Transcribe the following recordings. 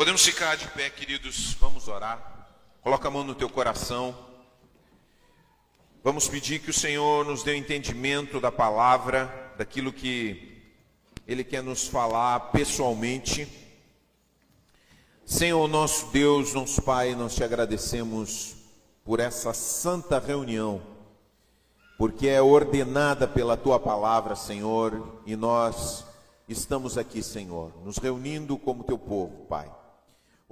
Podemos ficar de pé, queridos, vamos orar. Coloca a mão no teu coração. Vamos pedir que o Senhor nos dê o entendimento da palavra, daquilo que Ele quer nos falar pessoalmente. Senhor, nosso Deus, nosso Pai, nós te agradecemos por essa santa reunião, porque é ordenada pela tua palavra, Senhor, e nós estamos aqui, Senhor, nos reunindo como teu povo, Pai.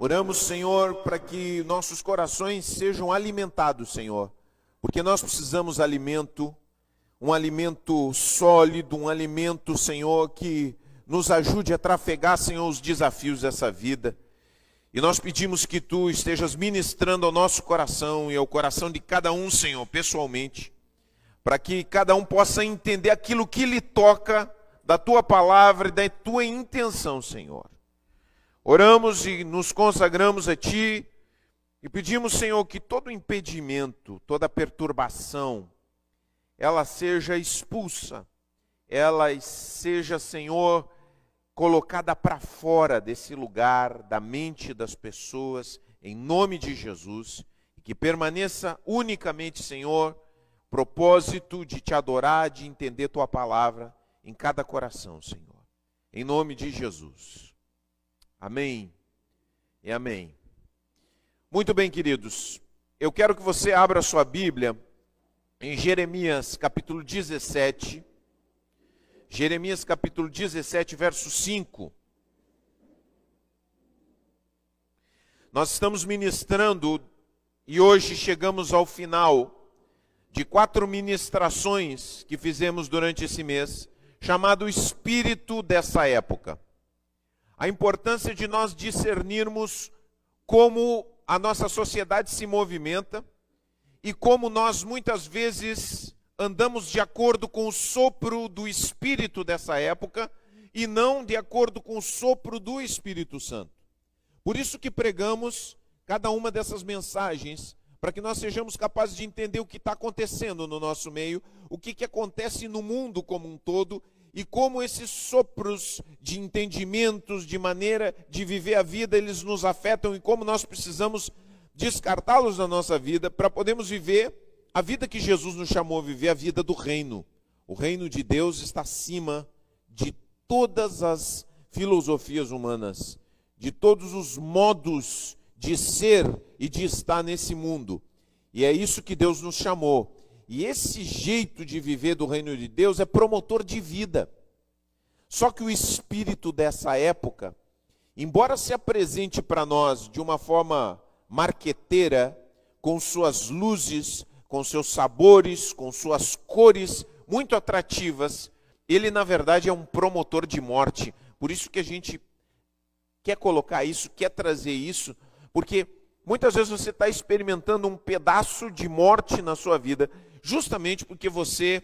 Oramos, Senhor, para que nossos corações sejam alimentados, Senhor, porque nós precisamos de alimento, um alimento sólido, um alimento, Senhor, que nos ajude a trafegar, Senhor, os desafios dessa vida. E nós pedimos que tu estejas ministrando ao nosso coração e ao coração de cada um, Senhor, pessoalmente, para que cada um possa entender aquilo que lhe toca da tua palavra e da tua intenção, Senhor. Oramos e nos consagramos a Ti e pedimos, Senhor, que todo impedimento, toda perturbação, ela seja expulsa, ela seja, Senhor, colocada para fora desse lugar, da mente das pessoas, em nome de Jesus, e que permaneça unicamente, Senhor, propósito de te adorar, de entender tua palavra em cada coração, Senhor. Em nome de Jesus. Amém e amém. Muito bem, queridos. Eu quero que você abra sua Bíblia em Jeremias capítulo 17. Jeremias capítulo 17, verso 5. Nós estamos ministrando e hoje chegamos ao final de quatro ministrações que fizemos durante esse mês, chamado Espírito dessa época a importância de nós discernirmos como a nossa sociedade se movimenta e como nós muitas vezes andamos de acordo com o sopro do espírito dessa época e não de acordo com o sopro do Espírito Santo. Por isso que pregamos cada uma dessas mensagens para que nós sejamos capazes de entender o que está acontecendo no nosso meio, o que, que acontece no mundo como um todo e como esses sopros de entendimentos, de maneira de viver a vida, eles nos afetam e como nós precisamos descartá-los na nossa vida para podermos viver a vida que Jesus nos chamou a viver, a vida do reino. O reino de Deus está acima de todas as filosofias humanas, de todos os modos de ser e de estar nesse mundo. E é isso que Deus nos chamou. E esse jeito de viver do reino de Deus é promotor de vida. Só que o espírito dessa época, embora se apresente para nós de uma forma marqueteira, com suas luzes, com seus sabores, com suas cores muito atrativas, ele na verdade é um promotor de morte. Por isso que a gente quer colocar isso, quer trazer isso, porque muitas vezes você está experimentando um pedaço de morte na sua vida justamente porque você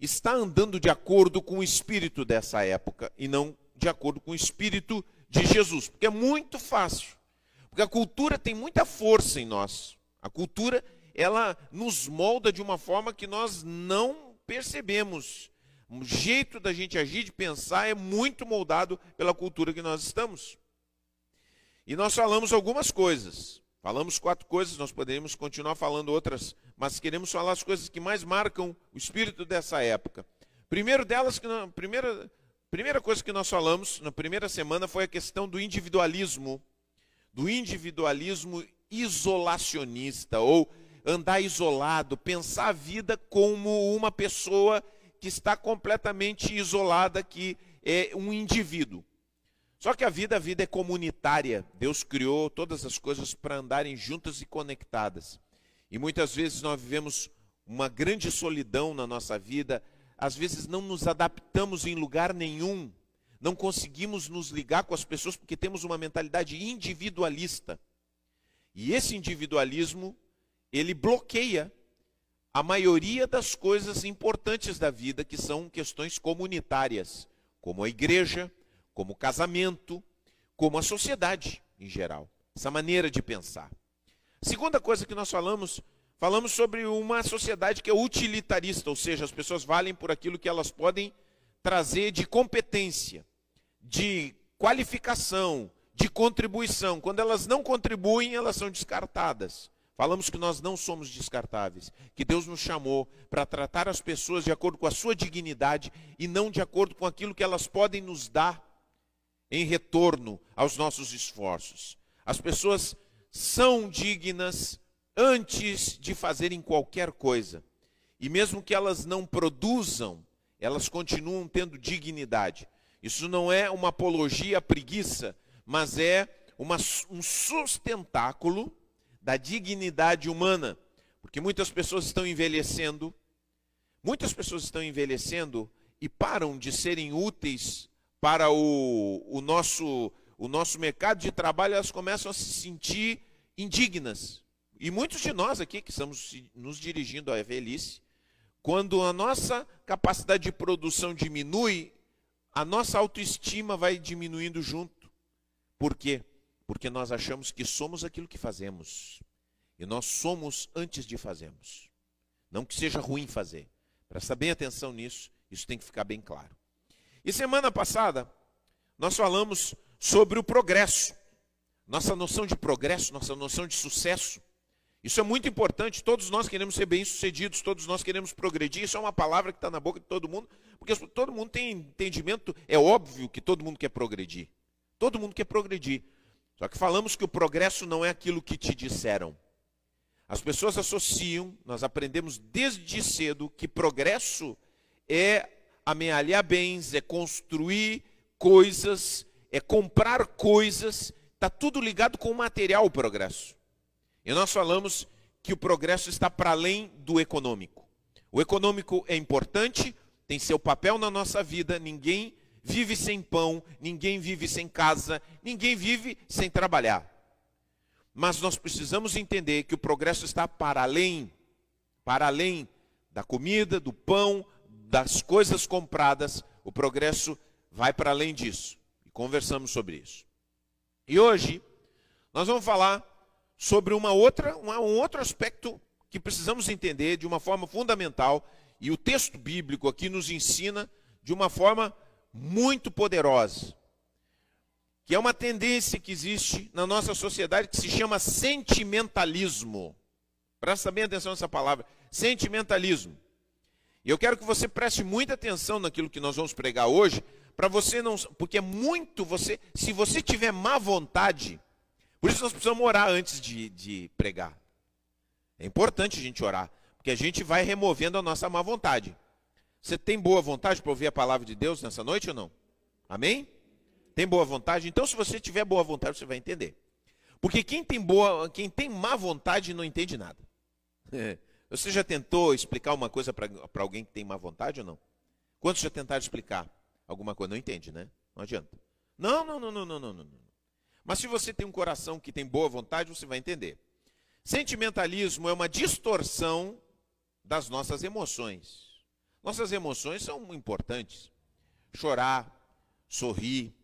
está andando de acordo com o espírito dessa época e não de acordo com o espírito de Jesus. Porque é muito fácil. Porque a cultura tem muita força em nós. A cultura, ela nos molda de uma forma que nós não percebemos. O jeito da gente agir, de pensar, é muito moldado pela cultura que nós estamos. E nós falamos algumas coisas. Falamos quatro coisas, nós poderíamos continuar falando outras, mas queremos falar as coisas que mais marcam o espírito dessa época. Primeiro delas, que na primeira, primeira coisa que nós falamos na primeira semana foi a questão do individualismo, do individualismo isolacionista, ou andar isolado, pensar a vida como uma pessoa que está completamente isolada, que é um indivíduo. Só que a vida, a vida é comunitária. Deus criou todas as coisas para andarem juntas e conectadas. E muitas vezes nós vivemos uma grande solidão na nossa vida, às vezes não nos adaptamos em lugar nenhum, não conseguimos nos ligar com as pessoas porque temos uma mentalidade individualista. E esse individualismo, ele bloqueia a maioria das coisas importantes da vida, que são questões comunitárias, como a igreja, como o casamento, como a sociedade em geral. Essa maneira de pensar. Segunda coisa que nós falamos, falamos sobre uma sociedade que é utilitarista, ou seja, as pessoas valem por aquilo que elas podem trazer de competência, de qualificação, de contribuição. Quando elas não contribuem, elas são descartadas. Falamos que nós não somos descartáveis, que Deus nos chamou para tratar as pessoas de acordo com a sua dignidade e não de acordo com aquilo que elas podem nos dar em retorno aos nossos esforços. As pessoas são dignas antes de fazerem qualquer coisa. E mesmo que elas não produzam, elas continuam tendo dignidade. Isso não é uma apologia à preguiça, mas é uma, um sustentáculo da dignidade humana. Porque muitas pessoas estão envelhecendo, muitas pessoas estão envelhecendo e param de serem úteis para o, o, nosso, o nosso mercado de trabalho, elas começam a se sentir indignas. E muitos de nós aqui que estamos nos dirigindo à velhice, quando a nossa capacidade de produção diminui, a nossa autoestima vai diminuindo junto. Por quê? Porque nós achamos que somos aquilo que fazemos. E nós somos antes de fazermos. Não que seja ruim fazer. Presta bem atenção nisso, isso tem que ficar bem claro. E semana passada, nós falamos sobre o progresso. Nossa noção de progresso, nossa noção de sucesso. Isso é muito importante. Todos nós queremos ser bem-sucedidos, todos nós queremos progredir. Isso é uma palavra que está na boca de todo mundo, porque todo mundo tem entendimento. É óbvio que todo mundo quer progredir. Todo mundo quer progredir. Só que falamos que o progresso não é aquilo que te disseram. As pessoas associam, nós aprendemos desde cedo que progresso é amealhar bens, é construir coisas, é comprar coisas, está tudo ligado com o material o progresso. E nós falamos que o progresso está para além do econômico. O econômico é importante, tem seu papel na nossa vida, ninguém vive sem pão, ninguém vive sem casa, ninguém vive sem trabalhar. Mas nós precisamos entender que o progresso está para além, para além da comida, do pão, das coisas compradas, o progresso vai para além disso. E conversamos sobre isso. E hoje nós vamos falar sobre uma outra, um outro aspecto que precisamos entender de uma forma fundamental, e o texto bíblico aqui nos ensina de uma forma muito poderosa, que é uma tendência que existe na nossa sociedade que se chama sentimentalismo. Presta bem atenção nessa palavra, sentimentalismo. E eu quero que você preste muita atenção naquilo que nós vamos pregar hoje, para você não, porque é muito você, se você tiver má vontade, por isso nós precisamos orar antes de, de pregar. É importante a gente orar, porque a gente vai removendo a nossa má vontade. Você tem boa vontade para ouvir a palavra de Deus nessa noite ou não? Amém? Tem boa vontade? Então, se você tiver boa vontade, você vai entender. Porque quem tem boa, quem tem má vontade não entende nada. Você já tentou explicar uma coisa para alguém que tem má vontade ou não? Quantos já tentaram explicar alguma coisa? Não entende, né? Não adianta. Não, não, não, não, não, não, não. Mas se você tem um coração que tem boa vontade, você vai entender. Sentimentalismo é uma distorção das nossas emoções. Nossas emoções são importantes. Chorar, sorrir,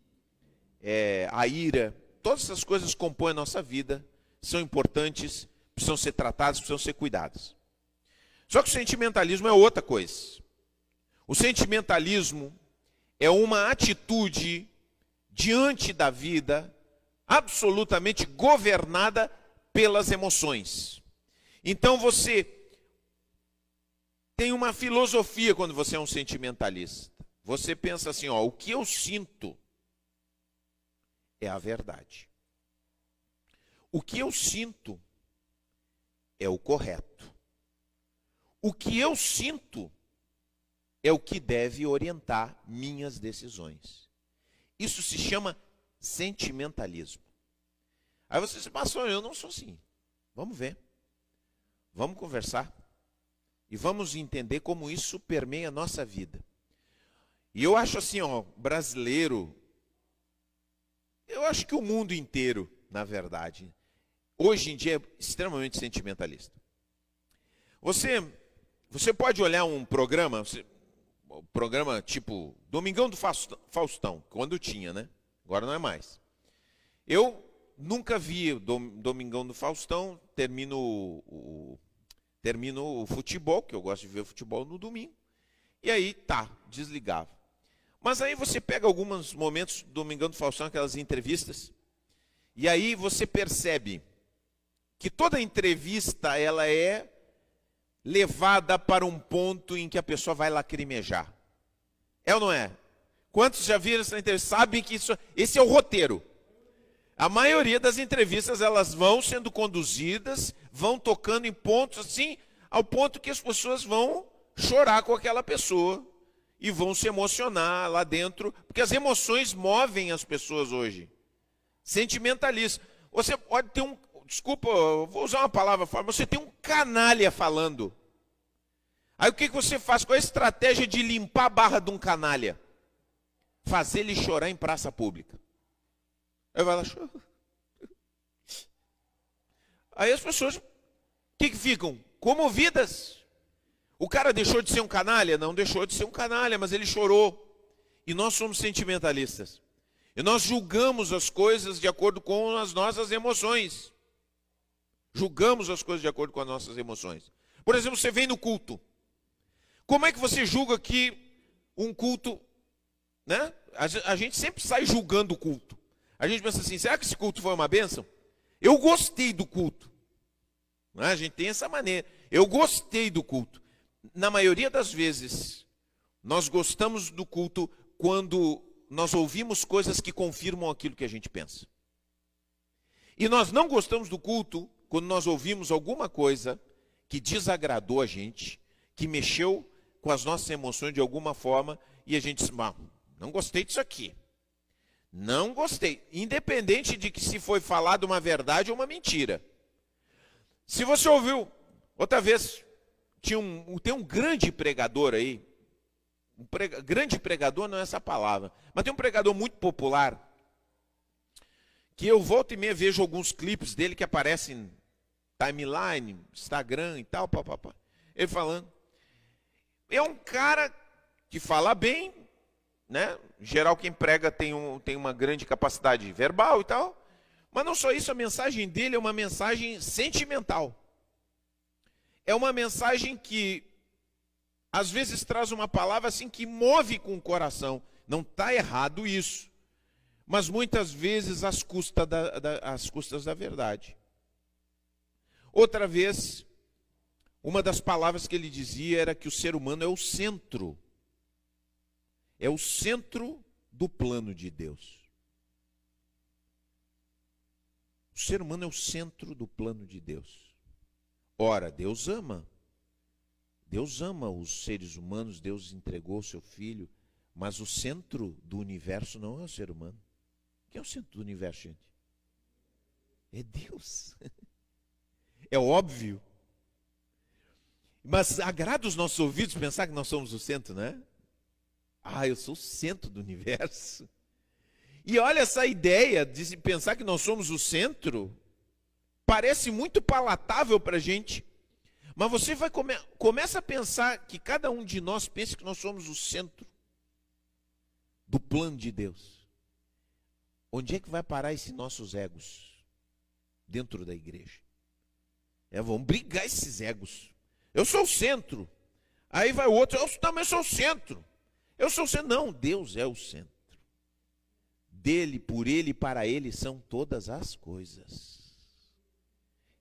é, a ira, todas essas coisas compõem a nossa vida, são importantes, precisam ser tratadas, precisam ser cuidadas. Só que o sentimentalismo é outra coisa. O sentimentalismo é uma atitude diante da vida absolutamente governada pelas emoções. Então você tem uma filosofia quando você é um sentimentalista. Você pensa assim, ó, o que eu sinto é a verdade. O que eu sinto é o correto. O que eu sinto é o que deve orientar minhas decisões. Isso se chama sentimentalismo. Aí você se passou, eu não sou assim. Vamos ver. Vamos conversar. E vamos entender como isso permeia a nossa vida. E eu acho assim, ó, brasileiro, eu acho que o mundo inteiro, na verdade, hoje em dia é extremamente sentimentalista. Você você pode olhar um programa, um programa tipo Domingão do Faustão, quando tinha, né? Agora não é mais. Eu nunca vi Domingão do Faustão, termino o, termino o futebol, que eu gosto de ver futebol no domingo. E aí tá, desligava. Mas aí você pega alguns momentos do Domingão do Faustão, aquelas entrevistas, E aí você percebe que toda entrevista ela é levada para um ponto em que a pessoa vai lacrimejar. É ou não é? Quantos já viram essa entrevista? Sabem que isso, esse é o roteiro. A maioria das entrevistas elas vão sendo conduzidas, vão tocando em pontos assim, ao ponto que as pessoas vão chorar com aquela pessoa e vão se emocionar lá dentro, porque as emoções movem as pessoas hoje. Sentimentalista. Você pode ter um, desculpa, vou usar uma palavra forte, você tem um canalha falando. Aí o que você faz? Qual é a estratégia de limpar a barra de um canalha? Fazer ele chorar em praça pública. Aí vai lá, chora. Aí as pessoas, o que, que ficam? Comovidas. O cara deixou de ser um canalha? Não deixou de ser um canalha, mas ele chorou. E nós somos sentimentalistas. E nós julgamos as coisas de acordo com as nossas emoções. Julgamos as coisas de acordo com as nossas emoções. Por exemplo, você vem no culto. Como é que você julga que um culto, né? A gente sempre sai julgando o culto. A gente pensa assim: será que esse culto foi uma bênção? Eu gostei do culto. Né? A gente tem essa maneira. Eu gostei do culto. Na maioria das vezes, nós gostamos do culto quando nós ouvimos coisas que confirmam aquilo que a gente pensa. E nós não gostamos do culto quando nós ouvimos alguma coisa que desagradou a gente, que mexeu com as nossas emoções de alguma forma, e a gente diz, não gostei disso aqui. Não gostei. Independente de que se foi falado uma verdade ou uma mentira. Se você ouviu, outra vez, tinha um, tem um grande pregador aí. Um prega, grande pregador não é essa palavra, mas tem um pregador muito popular. Que eu volto e meia vejo alguns clipes dele que aparecem timeline, Instagram e tal, papapá. Ele falando. É um cara que fala bem, né? Geral, quem prega tem, um, tem uma grande capacidade verbal e tal. Mas não só isso, a mensagem dele é uma mensagem sentimental. É uma mensagem que, às vezes, traz uma palavra assim que move com o coração. Não está errado isso. Mas muitas vezes às, custa da, da, às custas da verdade. Outra vez, uma das palavras que ele dizia era que o ser humano é o centro é o centro do plano de Deus. O ser humano é o centro do plano de Deus. Ora, Deus ama. Deus ama os seres humanos, Deus entregou o seu filho, mas o centro do universo não é o ser humano. Quem é o centro do universo, gente? É Deus. É óbvio. Mas agrada os nossos ouvidos pensar que nós somos o centro, né? Ah, eu sou o centro do universo. E olha essa ideia de pensar que nós somos o centro, parece muito palatável para a gente. Mas você vai come, começa a pensar que cada um de nós pense que nós somos o centro do plano de Deus. Onde é que vai parar esses nossos egos dentro da igreja? É, vamos brigar esses egos. Eu sou o centro. Aí vai o outro, eu também sou o centro. Eu sou o centro. Não, Deus é o centro. Dele, por ele e para ele são todas as coisas.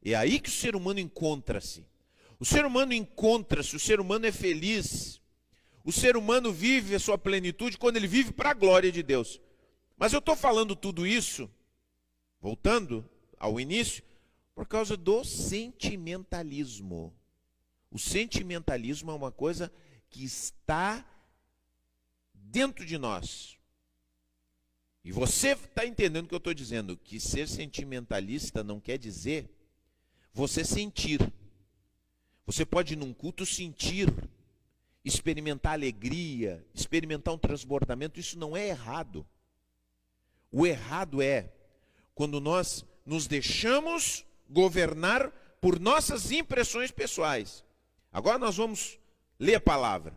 É aí que o ser humano encontra-se. O ser humano encontra-se, o ser humano é feliz. O ser humano vive a sua plenitude quando ele vive para a glória de Deus. Mas eu estou falando tudo isso, voltando ao início, por causa do sentimentalismo. O sentimentalismo é uma coisa que está dentro de nós. E você está entendendo o que eu estou dizendo? Que ser sentimentalista não quer dizer você sentir. Você pode, num culto, sentir, experimentar alegria, experimentar um transbordamento. Isso não é errado. O errado é quando nós nos deixamos governar por nossas impressões pessoais. Agora nós vamos ler a palavra.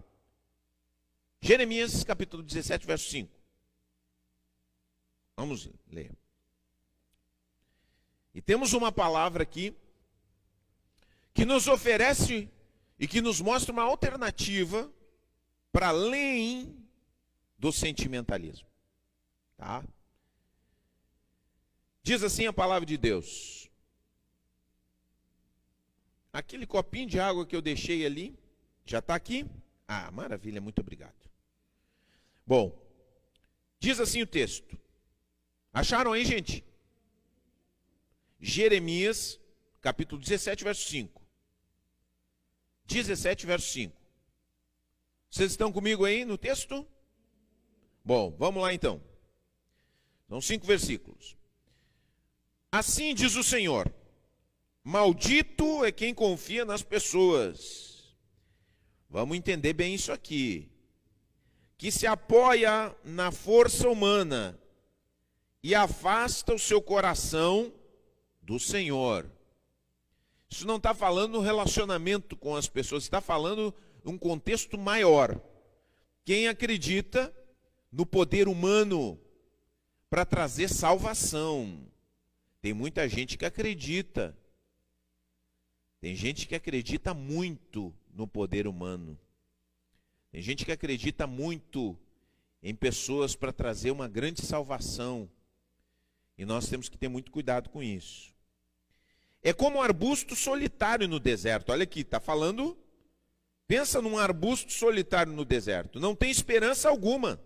Jeremias capítulo 17, verso 5. Vamos ler. E temos uma palavra aqui que nos oferece e que nos mostra uma alternativa para além do sentimentalismo. Tá? Diz assim a palavra de Deus. Aquele copinho de água que eu deixei ali, já está aqui? Ah, maravilha, muito obrigado. Bom, diz assim o texto. Acharam aí, gente? Jeremias, capítulo 17, verso 5. 17, verso 5. Vocês estão comigo aí no texto? Bom, vamos lá então. São cinco versículos. Assim diz o Senhor: Maldito é quem confia nas pessoas. Vamos entender bem isso aqui. Que se apoia na força humana e afasta o seu coração do Senhor. Isso não está falando no relacionamento com as pessoas, está falando num contexto maior. Quem acredita no poder humano para trazer salvação. Tem muita gente que acredita. Tem gente que acredita muito no poder humano. Tem gente que acredita muito em pessoas para trazer uma grande salvação. E nós temos que ter muito cuidado com isso. É como um arbusto solitário no deserto. Olha aqui, está falando. Pensa num arbusto solitário no deserto. Não tem esperança alguma.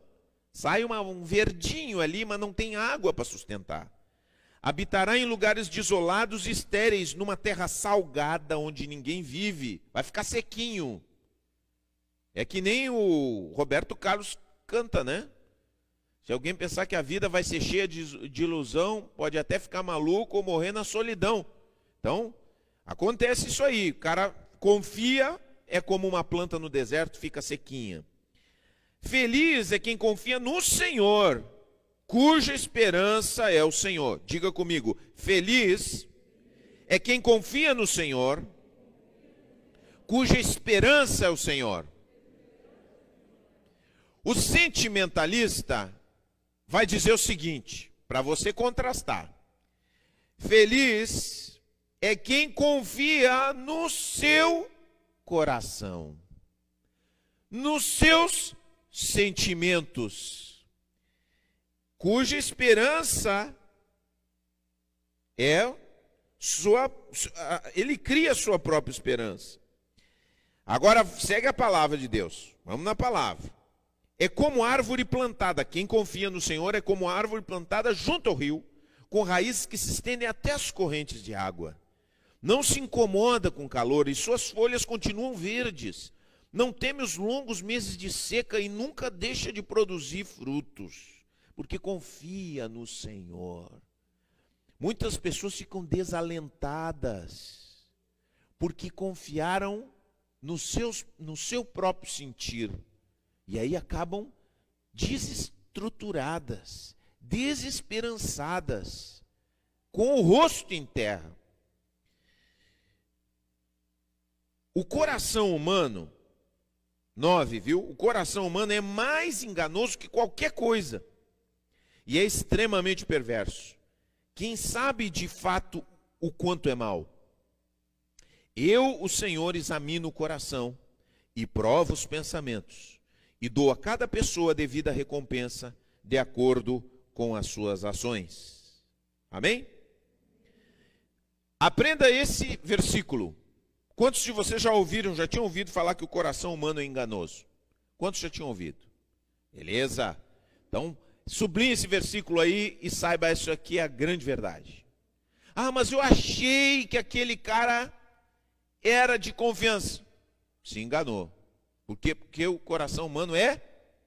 Sai uma, um verdinho ali, mas não tem água para sustentar. Habitará em lugares desolados e estéreis, numa terra salgada onde ninguém vive. Vai ficar sequinho. É que nem o Roberto Carlos canta, né? Se alguém pensar que a vida vai ser cheia de, de ilusão, pode até ficar maluco ou morrer na solidão. Então, acontece isso aí. O cara confia, é como uma planta no deserto, fica sequinha. Feliz é quem confia no Senhor, cuja esperança é o Senhor. Diga comigo, feliz é quem confia no Senhor, cuja esperança é o Senhor. O sentimentalista vai dizer o seguinte, para você contrastar: feliz é quem confia no seu coração, nos seus sentimentos, cuja esperança é sua. Ele cria sua própria esperança. Agora segue a palavra de Deus. Vamos na palavra. É como árvore plantada. Quem confia no Senhor é como árvore plantada junto ao rio, com raízes que se estendem até as correntes de água. Não se incomoda com calor e suas folhas continuam verdes. Não teme os longos meses de seca e nunca deixa de produzir frutos, porque confia no Senhor. Muitas pessoas ficam desalentadas, porque confiaram no, seus, no seu próprio sentir e aí acabam desestruturadas, desesperançadas, com o rosto em terra. O coração humano, nove, viu? O coração humano é mais enganoso que qualquer coisa e é extremamente perverso. Quem sabe de fato o quanto é mal? Eu, o Senhor, examino o coração e provo os pensamentos e dou a cada pessoa a devida recompensa de acordo com as suas ações. Amém? Aprenda esse versículo. Quantos de vocês já ouviram, já tinham ouvido falar que o coração humano é enganoso? Quantos já tinham ouvido? Beleza? Então, sublinhe esse versículo aí e saiba isso aqui é a grande verdade. Ah, mas eu achei que aquele cara era de confiança. Se enganou. Por quê? Porque o coração humano é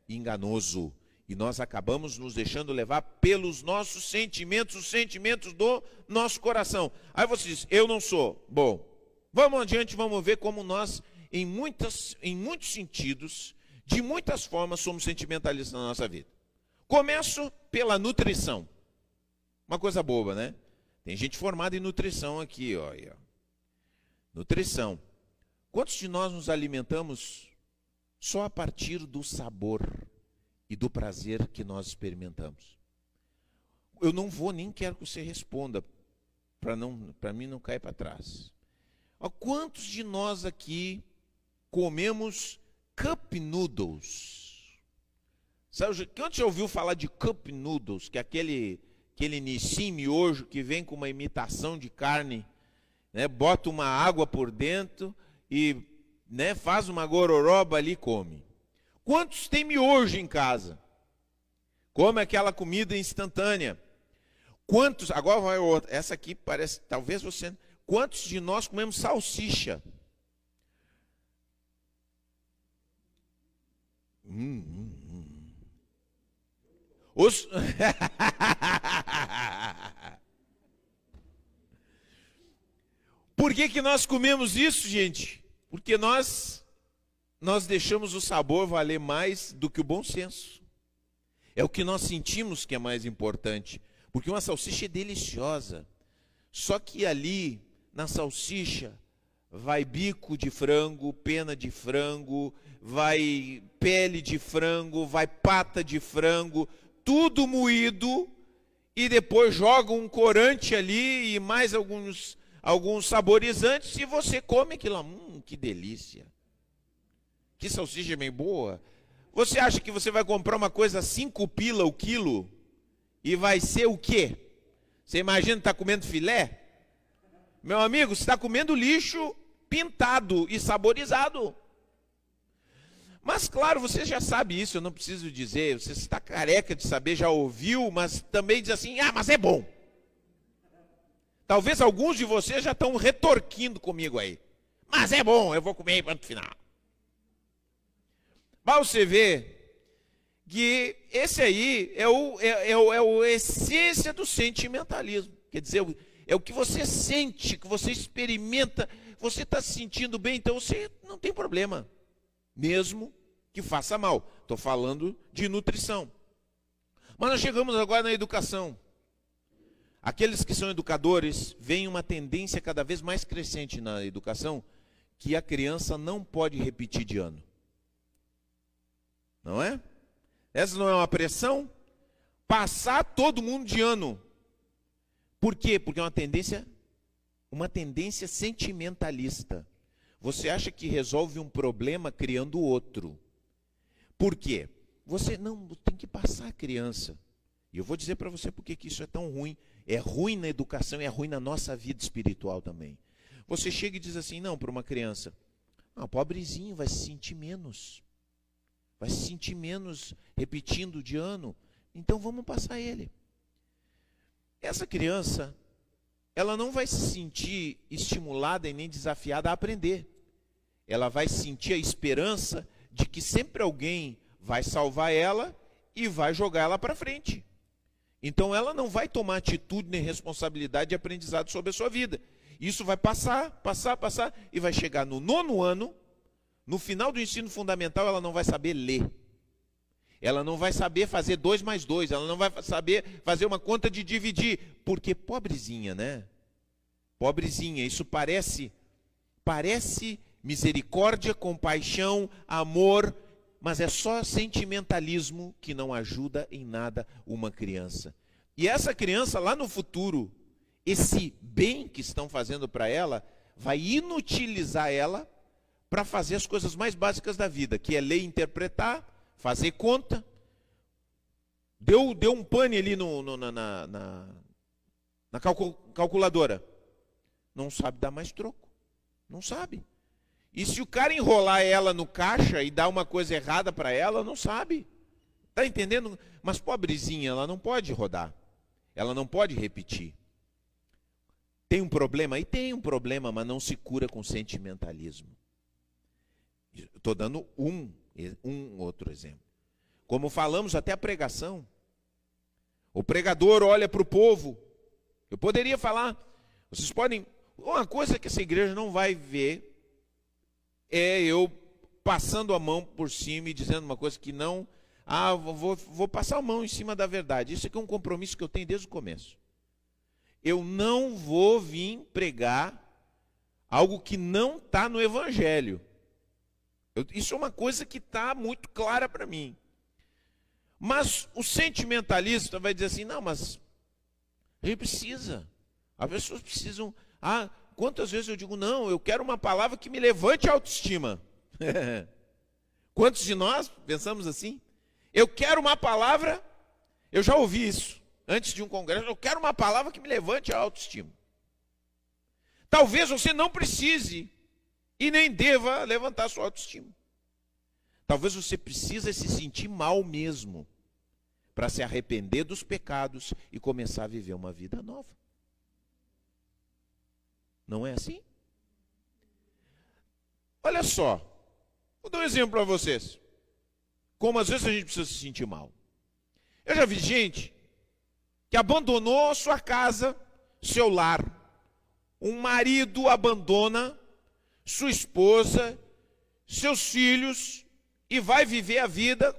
enganoso. E nós acabamos nos deixando levar pelos nossos sentimentos, os sentimentos do nosso coração. Aí você diz, eu não sou. Bom, vamos adiante, vamos ver como nós, em, muitas, em muitos sentidos, de muitas formas, somos sentimentalistas na nossa vida. Começo pela nutrição. Uma coisa boba, né? Tem gente formada em nutrição aqui, ó. Nutrição. Quantos de nós nos alimentamos só a partir do sabor e do prazer que nós experimentamos. Eu não vou nem quero que você responda para não para mim não cair para trás. Quantos de nós aqui comemos cup noodles? Sabe, quantos já ouviu falar de cup noodles, que é aquele aquele nissim miojo que vem com uma imitação de carne, né? bota uma água por dentro e né, faz uma gororoba ali e come. Quantos tem miojo em casa? Come aquela comida instantânea. Quantos, agora vai outra, essa aqui parece, talvez você, quantos de nós comemos salsicha? Hum, hum. Os... Por que, que nós comemos isso, gente? Porque nós nós deixamos o sabor valer mais do que o bom senso. É o que nós sentimos que é mais importante. Porque uma salsicha é deliciosa. Só que ali, na salsicha, vai bico de frango, pena de frango, vai pele de frango, vai pata de frango, tudo moído e depois joga um corante ali e mais alguns alguns saborizantes e você come aquilo. Hum, que delícia. Que salsicha bem boa. Você acha que você vai comprar uma coisa cinco pila o quilo e vai ser o quê? Você imagina estar tá comendo filé? Meu amigo, você está comendo lixo pintado e saborizado. Mas claro, você já sabe isso, eu não preciso dizer, você está careca de saber, já ouviu, mas também diz assim: ah, mas é bom. Talvez alguns de vocês já estão retorquindo comigo aí. Mas é bom, eu vou comer ponto final. Mas você vê que esse aí é o, é, é, o, é a essência do sentimentalismo. Quer dizer, é o que você sente, que você experimenta, você está se sentindo bem, então você não tem problema. Mesmo que faça mal. Estou falando de nutrição. Mas nós chegamos agora na educação. Aqueles que são educadores veem uma tendência cada vez mais crescente na educação que a criança não pode repetir de ano. Não é? Essa não é uma pressão? Passar todo mundo de ano. Por quê? Porque é uma tendência, uma tendência sentimentalista. Você acha que resolve um problema criando outro. Por quê? Você não tem que passar a criança. E eu vou dizer para você por que isso é tão ruim. É ruim na educação é ruim na nossa vida espiritual também. Você chega e diz assim, não, para uma criança, ah, pobrezinho, vai se sentir menos vai se sentir menos repetindo de ano. Então vamos passar ele. Essa criança, ela não vai se sentir estimulada e nem desafiada a aprender. Ela vai sentir a esperança de que sempre alguém vai salvar ela e vai jogar ela para frente. Então ela não vai tomar atitude nem responsabilidade de aprendizado sobre a sua vida. Isso vai passar, passar, passar e vai chegar no nono ano no final do ensino fundamental, ela não vai saber ler. Ela não vai saber fazer dois mais dois. Ela não vai saber fazer uma conta de dividir. Porque pobrezinha, né? Pobrezinha. Isso parece, parece misericórdia, compaixão, amor, mas é só sentimentalismo que não ajuda em nada uma criança. E essa criança lá no futuro, esse bem que estão fazendo para ela, vai inutilizar ela para fazer as coisas mais básicas da vida, que é ler interpretar, fazer conta. Deu, deu um pane ali no, no, na, na, na, na calculadora. Não sabe dar mais troco. Não sabe. E se o cara enrolar ela no caixa e dar uma coisa errada para ela, não sabe. Está entendendo? Mas pobrezinha, ela não pode rodar. Ela não pode repetir. Tem um problema? E tem um problema, mas não se cura com sentimentalismo. Estou dando um, um outro exemplo. Como falamos até a pregação. O pregador olha para o povo. Eu poderia falar, vocês podem. Uma coisa que essa igreja não vai ver é eu passando a mão por cima e dizendo uma coisa que não. Ah, vou, vou passar a mão em cima da verdade. Isso aqui é um compromisso que eu tenho desde o começo. Eu não vou vir pregar algo que não está no Evangelho. Eu, isso é uma coisa que está muito clara para mim. Mas o sentimentalista vai dizer assim: não, mas a gente precisa. As pessoas precisam. Ah, quantas vezes eu digo, não, eu quero uma palavra que me levante a autoestima. Quantos de nós pensamos assim? Eu quero uma palavra, eu já ouvi isso. antes de um congresso, eu quero uma palavra que me levante a autoestima. Talvez você não precise e nem deva levantar sua autoestima. Talvez você precise se sentir mal mesmo para se arrepender dos pecados e começar a viver uma vida nova. Não é assim? Olha só, vou dar um exemplo para vocês. Como às vezes a gente precisa se sentir mal. Eu já vi gente que abandonou sua casa, seu lar. Um marido abandona sua esposa, seus filhos e vai viver a vida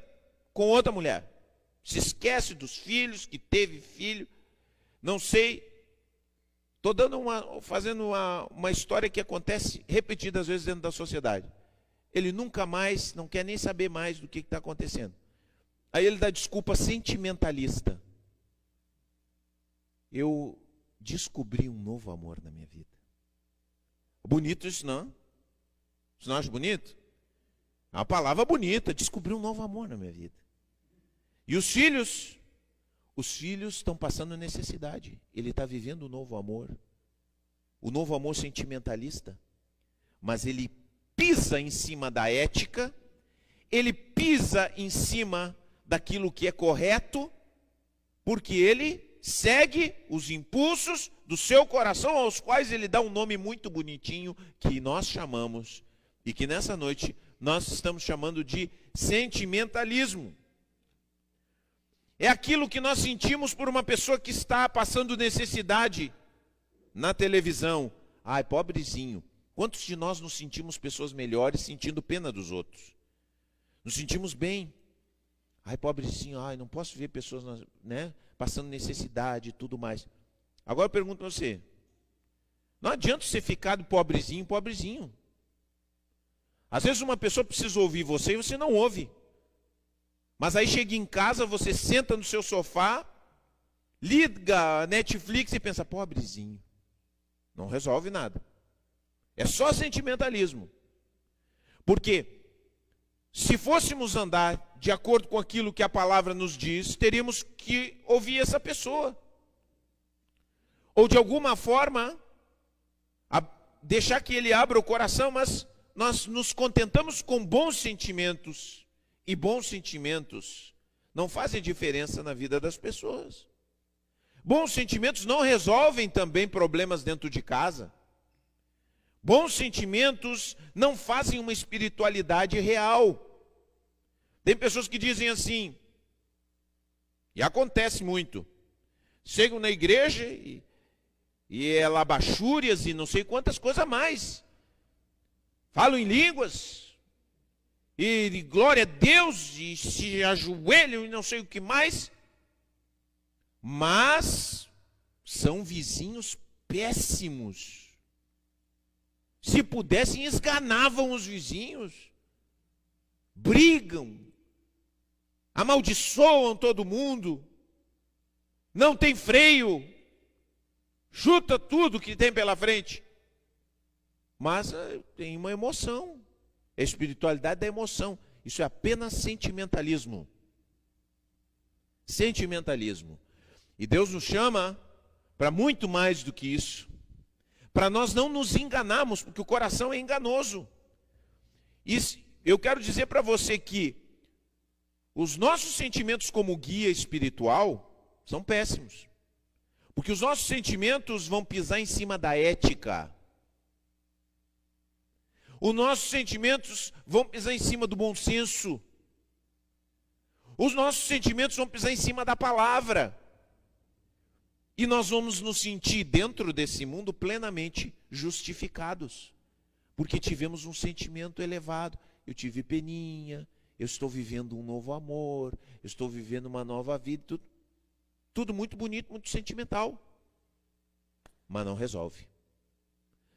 com outra mulher. Se esquece dos filhos, que teve filho, não sei. Estou dando uma, fazendo uma, uma história que acontece repetidas vezes dentro da sociedade. Ele nunca mais, não quer nem saber mais do que está acontecendo. Aí ele dá desculpa sentimentalista. Eu descobri um novo amor na minha vida. Bonito isso, não? Você não acha bonito? É uma palavra bonita, descobri um novo amor na minha vida. E os filhos? Os filhos estão passando necessidade. Ele está vivendo um novo amor. O novo amor sentimentalista. Mas ele pisa em cima da ética, ele pisa em cima daquilo que é correto, porque ele segue os impulsos do seu coração, aos quais ele dá um nome muito bonitinho que nós chamamos e que nessa noite nós estamos chamando de sentimentalismo. É aquilo que nós sentimos por uma pessoa que está passando necessidade na televisão. Ai, pobrezinho. Quantos de nós nos sentimos pessoas melhores sentindo pena dos outros? Nos sentimos bem. Ai, pobrezinho, ai, não posso ver pessoas né, passando necessidade e tudo mais. Agora eu pergunto para você: não adianta você ficar do pobrezinho, pobrezinho. Às vezes uma pessoa precisa ouvir você e você não ouve. Mas aí chega em casa, você senta no seu sofá, liga a Netflix e pensa, pobrezinho. Não resolve nada. É só sentimentalismo. Porque se fôssemos andar de acordo com aquilo que a palavra nos diz, teríamos que ouvir essa pessoa. Ou de alguma forma, deixar que ele abra o coração, mas nós nos contentamos com bons sentimentos, e bons sentimentos não fazem diferença na vida das pessoas. Bons sentimentos não resolvem também problemas dentro de casa. Bons sentimentos não fazem uma espiritualidade real. Tem pessoas que dizem assim, e acontece muito, chegam na igreja e, e é labachúrias e não sei quantas coisas mais falam em línguas, e glória a Deus, e se ajoelham e não sei o que mais, mas são vizinhos péssimos. Se pudessem, esganavam os vizinhos, brigam, amaldiçoam todo mundo, não tem freio, chuta tudo que tem pela frente. Mas eh, tem uma emoção. A espiritualidade da emoção. Isso é apenas sentimentalismo. Sentimentalismo. E Deus nos chama para muito mais do que isso. Para nós não nos enganarmos, porque o coração é enganoso. E eu quero dizer para você que os nossos sentimentos como guia espiritual são péssimos. Porque os nossos sentimentos vão pisar em cima da ética os nossos sentimentos vão pisar em cima do bom senso. Os nossos sentimentos vão pisar em cima da palavra. E nós vamos nos sentir dentro desse mundo plenamente justificados. Porque tivemos um sentimento elevado. Eu tive peninha, eu estou vivendo um novo amor, eu estou vivendo uma nova vida. Tudo, tudo muito bonito, muito sentimental. Mas não resolve.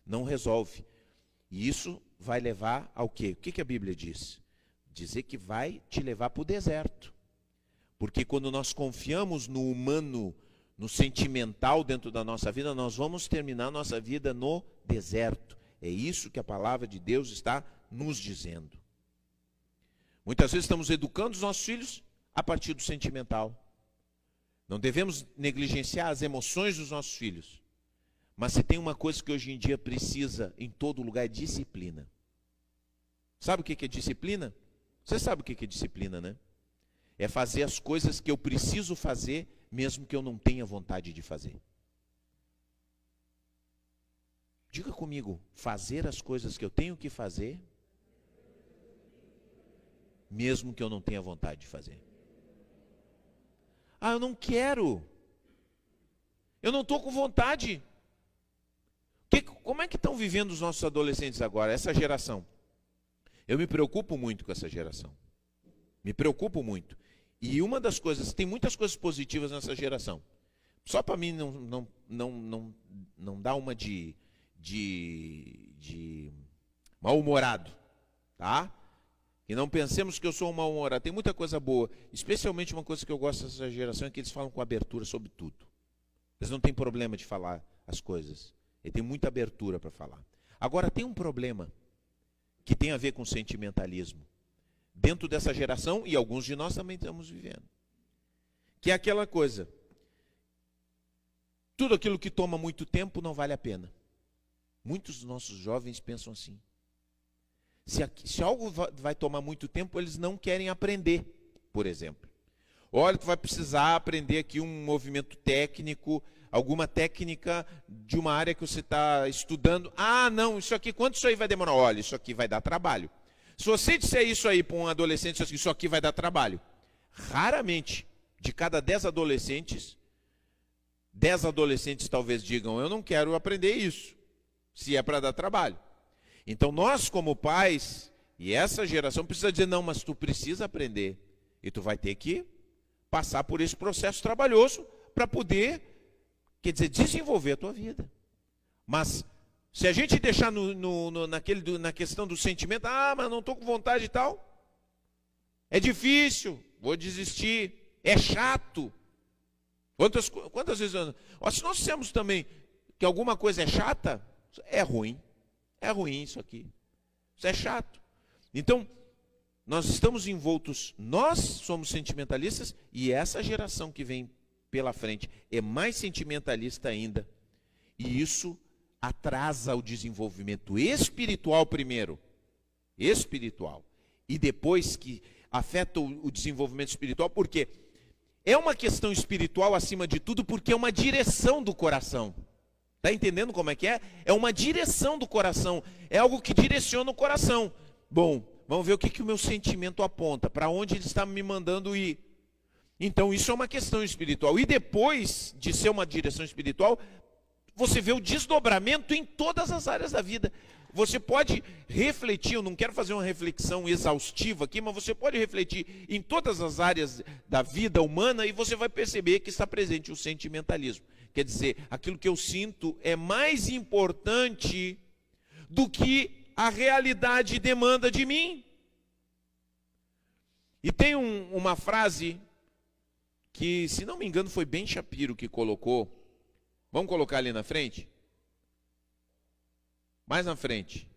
Não resolve. E isso vai levar ao quê? O que, que a Bíblia diz? Dizer que vai te levar para o deserto. Porque quando nós confiamos no humano, no sentimental dentro da nossa vida, nós vamos terminar nossa vida no deserto. É isso que a palavra de Deus está nos dizendo. Muitas vezes estamos educando os nossos filhos a partir do sentimental. Não devemos negligenciar as emoções dos nossos filhos. Mas se tem uma coisa que hoje em dia precisa em todo lugar é disciplina. Sabe o que é disciplina? Você sabe o que é disciplina, né? É fazer as coisas que eu preciso fazer, mesmo que eu não tenha vontade de fazer. Diga comigo, fazer as coisas que eu tenho que fazer, mesmo que eu não tenha vontade de fazer. Ah, eu não quero. Eu não estou com vontade. Que, como é que estão vivendo os nossos adolescentes agora, essa geração? Eu me preocupo muito com essa geração. Me preocupo muito. E uma das coisas, tem muitas coisas positivas nessa geração. Só para mim não, não, não, não, não dar uma de de, de mal-humorado, tá? E não pensemos que eu sou um mal-humorado. Tem muita coisa boa. Especialmente uma coisa que eu gosto dessa geração é que eles falam com abertura sobre tudo. Eles não têm problema de falar as coisas. Ele tem muita abertura para falar. Agora, tem um problema que tem a ver com sentimentalismo. Dentro dessa geração, e alguns de nós também estamos vivendo. Que é aquela coisa. Tudo aquilo que toma muito tempo não vale a pena. Muitos dos nossos jovens pensam assim. Se, se algo vai tomar muito tempo, eles não querem aprender, por exemplo. Olha, tu vai precisar aprender aqui um movimento técnico, alguma técnica de uma área que você está estudando. Ah, não, isso aqui, quanto isso aí vai demorar? Olha, isso aqui vai dar trabalho. Se você disser isso aí para um adolescente, isso aqui vai dar trabalho. Raramente, de cada dez adolescentes, dez adolescentes talvez digam, eu não quero aprender isso se é para dar trabalho. Então nós como pais e essa geração precisa dizer não, mas tu precisa aprender e tu vai ter que passar por esse processo trabalhoso para poder, quer dizer, desenvolver a tua vida. Mas se a gente deixar no, no, no, naquele, na questão do sentimento, ah, mas não estou com vontade e tal, é difícil, vou desistir, é chato. Quantas, quantas vezes, ó, se nós dissemos também que alguma coisa é chata, é ruim. É ruim isso aqui. Isso é chato. Então, nós estamos envoltos, nós somos sentimentalistas e essa geração que vem pela frente é mais sentimentalista ainda. E isso atrasa o desenvolvimento espiritual primeiro. Espiritual. E depois que afeta o desenvolvimento espiritual, porque é uma questão espiritual acima de tudo, porque é uma direção do coração. Está entendendo como é que é? É uma direção do coração. É algo que direciona o coração. Bom, vamos ver o que, que o meu sentimento aponta, para onde ele está me mandando ir. Então, isso é uma questão espiritual. E depois de ser uma direção espiritual, você vê o desdobramento em todas as áreas da vida. Você pode refletir, eu não quero fazer uma reflexão exaustiva aqui, mas você pode refletir em todas as áreas da vida humana e você vai perceber que está presente o sentimentalismo. Quer dizer, aquilo que eu sinto é mais importante do que a realidade demanda de mim. E tem um, uma frase que, se não me engano, foi Ben Shapiro que colocou. Vamos colocar ali na frente? Mais na frente.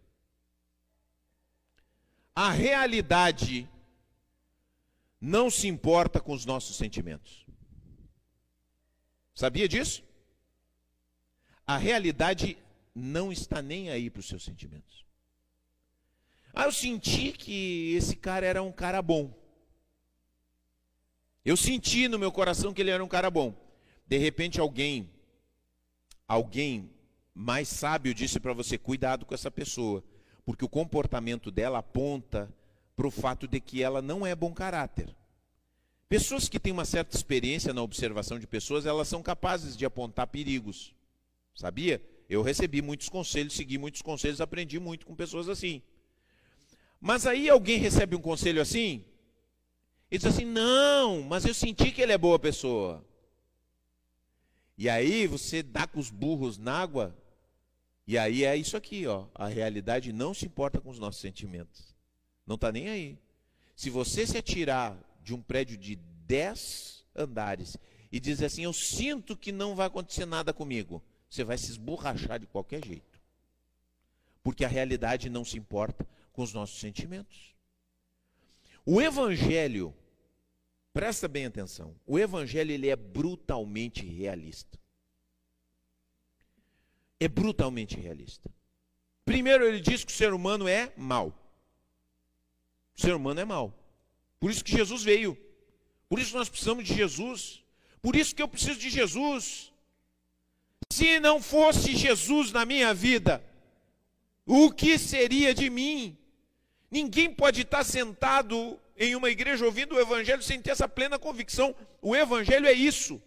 A realidade não se importa com os nossos sentimentos. Sabia disso? A realidade não está nem aí para os seus sentimentos. Ah, eu senti que esse cara era um cara bom. Eu senti no meu coração que ele era um cara bom. De repente alguém, alguém mais sábio disse para você, cuidado com essa pessoa, porque o comportamento dela aponta para o fato de que ela não é bom caráter. Pessoas que têm uma certa experiência na observação de pessoas, elas são capazes de apontar perigos. Sabia? Eu recebi muitos conselhos, segui muitos conselhos, aprendi muito com pessoas assim. Mas aí alguém recebe um conselho assim e diz assim: não, mas eu senti que ele é boa pessoa. E aí você dá com os burros na água, e aí é isso aqui, ó. A realidade não se importa com os nossos sentimentos. Não está nem aí. Se você se atirar de um prédio de 10 andares e dizer assim: Eu sinto que não vai acontecer nada comigo você vai se esborrachar de qualquer jeito. Porque a realidade não se importa com os nossos sentimentos. O evangelho Presta bem atenção. O evangelho ele é brutalmente realista. É brutalmente realista. Primeiro ele diz que o ser humano é mau. O ser humano é mau. Por isso que Jesus veio. Por isso nós precisamos de Jesus. Por isso que eu preciso de Jesus. Se não fosse Jesus na minha vida, o que seria de mim? Ninguém pode estar sentado em uma igreja ouvindo o evangelho sem ter essa plena convicção. O evangelho é isso.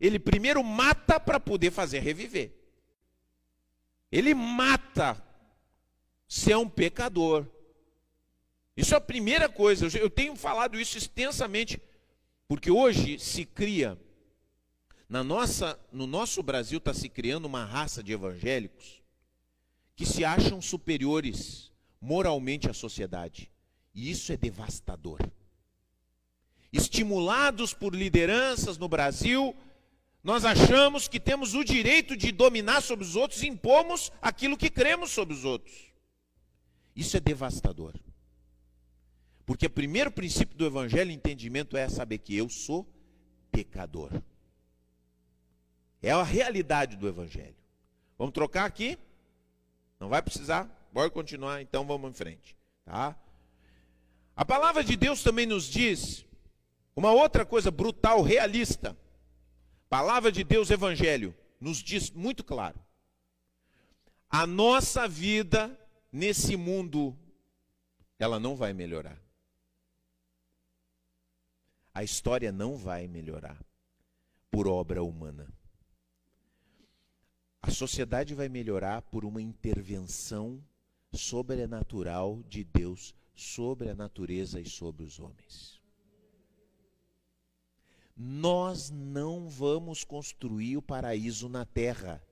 Ele primeiro mata para poder fazer reviver. Ele mata se é um pecador. Isso é a primeira coisa. Eu tenho falado isso extensamente, porque hoje se cria na nossa, no nosso Brasil está se criando uma raça de evangélicos que se acham superiores moralmente à sociedade. E isso é devastador. Estimulados por lideranças no Brasil, nós achamos que temos o direito de dominar sobre os outros e impomos aquilo que cremos sobre os outros. Isso é devastador. Porque o primeiro princípio do evangelho, entendimento, é saber que eu sou pecador. É a realidade do evangelho. Vamos trocar aqui? Não vai precisar? Bora continuar, então vamos em frente, tá? A palavra de Deus também nos diz uma outra coisa brutal, realista. Palavra de Deus, Evangelho, nos diz muito claro. A nossa vida nesse mundo, ela não vai melhorar. A história não vai melhorar por obra humana. A sociedade vai melhorar por uma intervenção sobrenatural de Deus sobre a natureza e sobre os homens. Nós não vamos construir o paraíso na terra.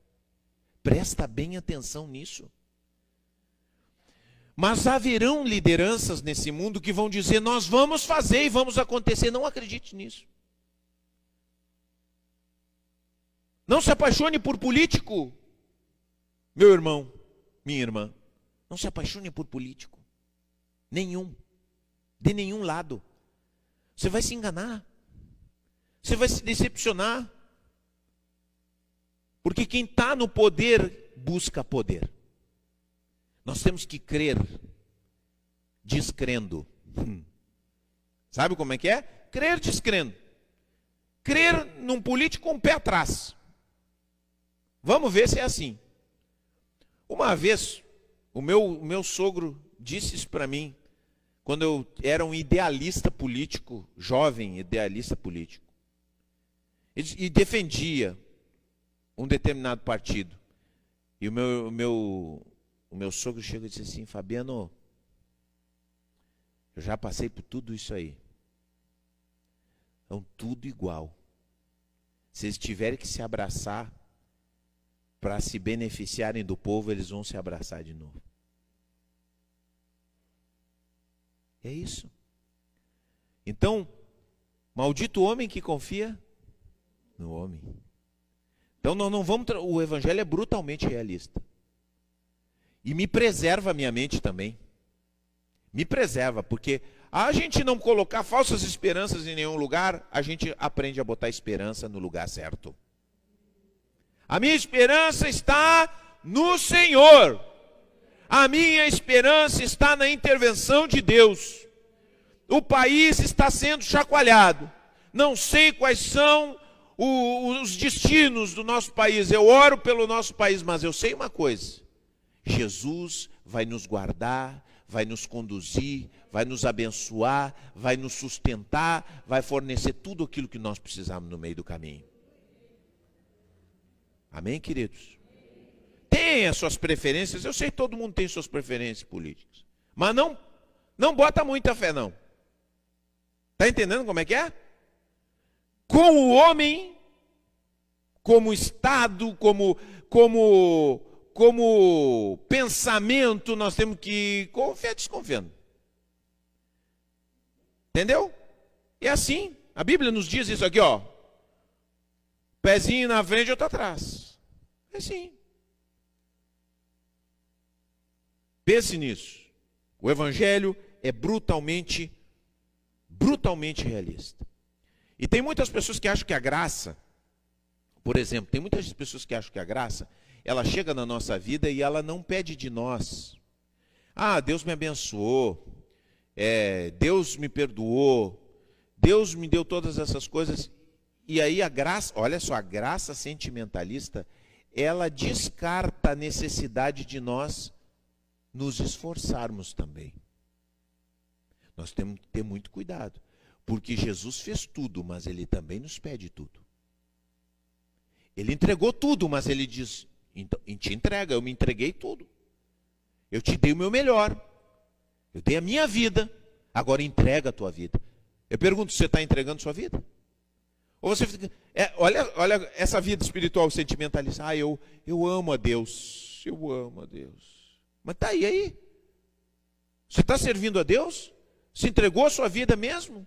Presta bem atenção nisso. Mas haverão lideranças nesse mundo que vão dizer: nós vamos fazer e vamos acontecer. Não acredite nisso. Não se apaixone por político, meu irmão, minha irmã. Não se apaixone por político. Nenhum. De nenhum lado. Você vai se enganar. Você vai se decepcionar. Porque quem está no poder busca poder. Nós temos que crer descrendo. Hum. Sabe como é que é? Crer descrendo. Crer num político com um pé atrás. Vamos ver se é assim. Uma vez, o meu, o meu sogro disse isso para mim quando eu era um idealista político, jovem idealista político. E, defendia um determinado partido. E o meu, o meu, o meu sogro chega e disse assim, Fabiano, eu já passei por tudo isso aí. São tudo igual. Se eles tiverem que se abraçar para se beneficiarem do povo, eles vão se abraçar de novo. É isso. Então, maldito homem que confia no homem. Então nós não vamos. O evangelho é brutalmente realista. E me preserva a minha mente também. Me preserva, porque a gente não colocar falsas esperanças em nenhum lugar, a gente aprende a botar esperança no lugar certo. A minha esperança está no Senhor. A minha esperança está na intervenção de Deus. O país está sendo chacoalhado. Não sei quais são os destinos do nosso país. Eu oro pelo nosso país, mas eu sei uma coisa: Jesus vai nos guardar, vai nos conduzir, vai nos abençoar, vai nos sustentar, vai fornecer tudo aquilo que nós precisamos no meio do caminho. Amém, queridos? Tem as suas preferências, eu sei que todo mundo tem suas preferências políticas. Mas não, não bota muita fé, não. Está entendendo como é que é? Com o homem, como Estado, como, como, como pensamento, nós temos que confiar desconfiando. Entendeu? É assim. A Bíblia nos diz isso aqui, ó. Pezinho na frente, outro atrás. É assim. Pense nisso. O evangelho é brutalmente brutalmente realista. E tem muitas pessoas que acham que a graça, por exemplo, tem muitas pessoas que acham que a graça, ela chega na nossa vida e ela não pede de nós. Ah, Deus me abençoou, é, Deus me perdoou, Deus me deu todas essas coisas. E aí a graça, olha só, a graça sentimentalista, ela descarta a necessidade de nós nos esforçarmos também. Nós temos que ter muito cuidado, porque Jesus fez tudo, mas ele também nos pede tudo. Ele entregou tudo, mas ele diz: então, te entrega, eu me entreguei tudo. Eu te dei o meu melhor. Eu dei a minha vida. Agora entrega a tua vida. Eu pergunto, você está entregando sua vida? Ou você fica. É, olha, olha essa vida espiritual sentimentalista. Ah, eu, eu amo a Deus. Eu amo a Deus. Mas tá aí, aí. Você está servindo a Deus? Se entregou a sua vida mesmo?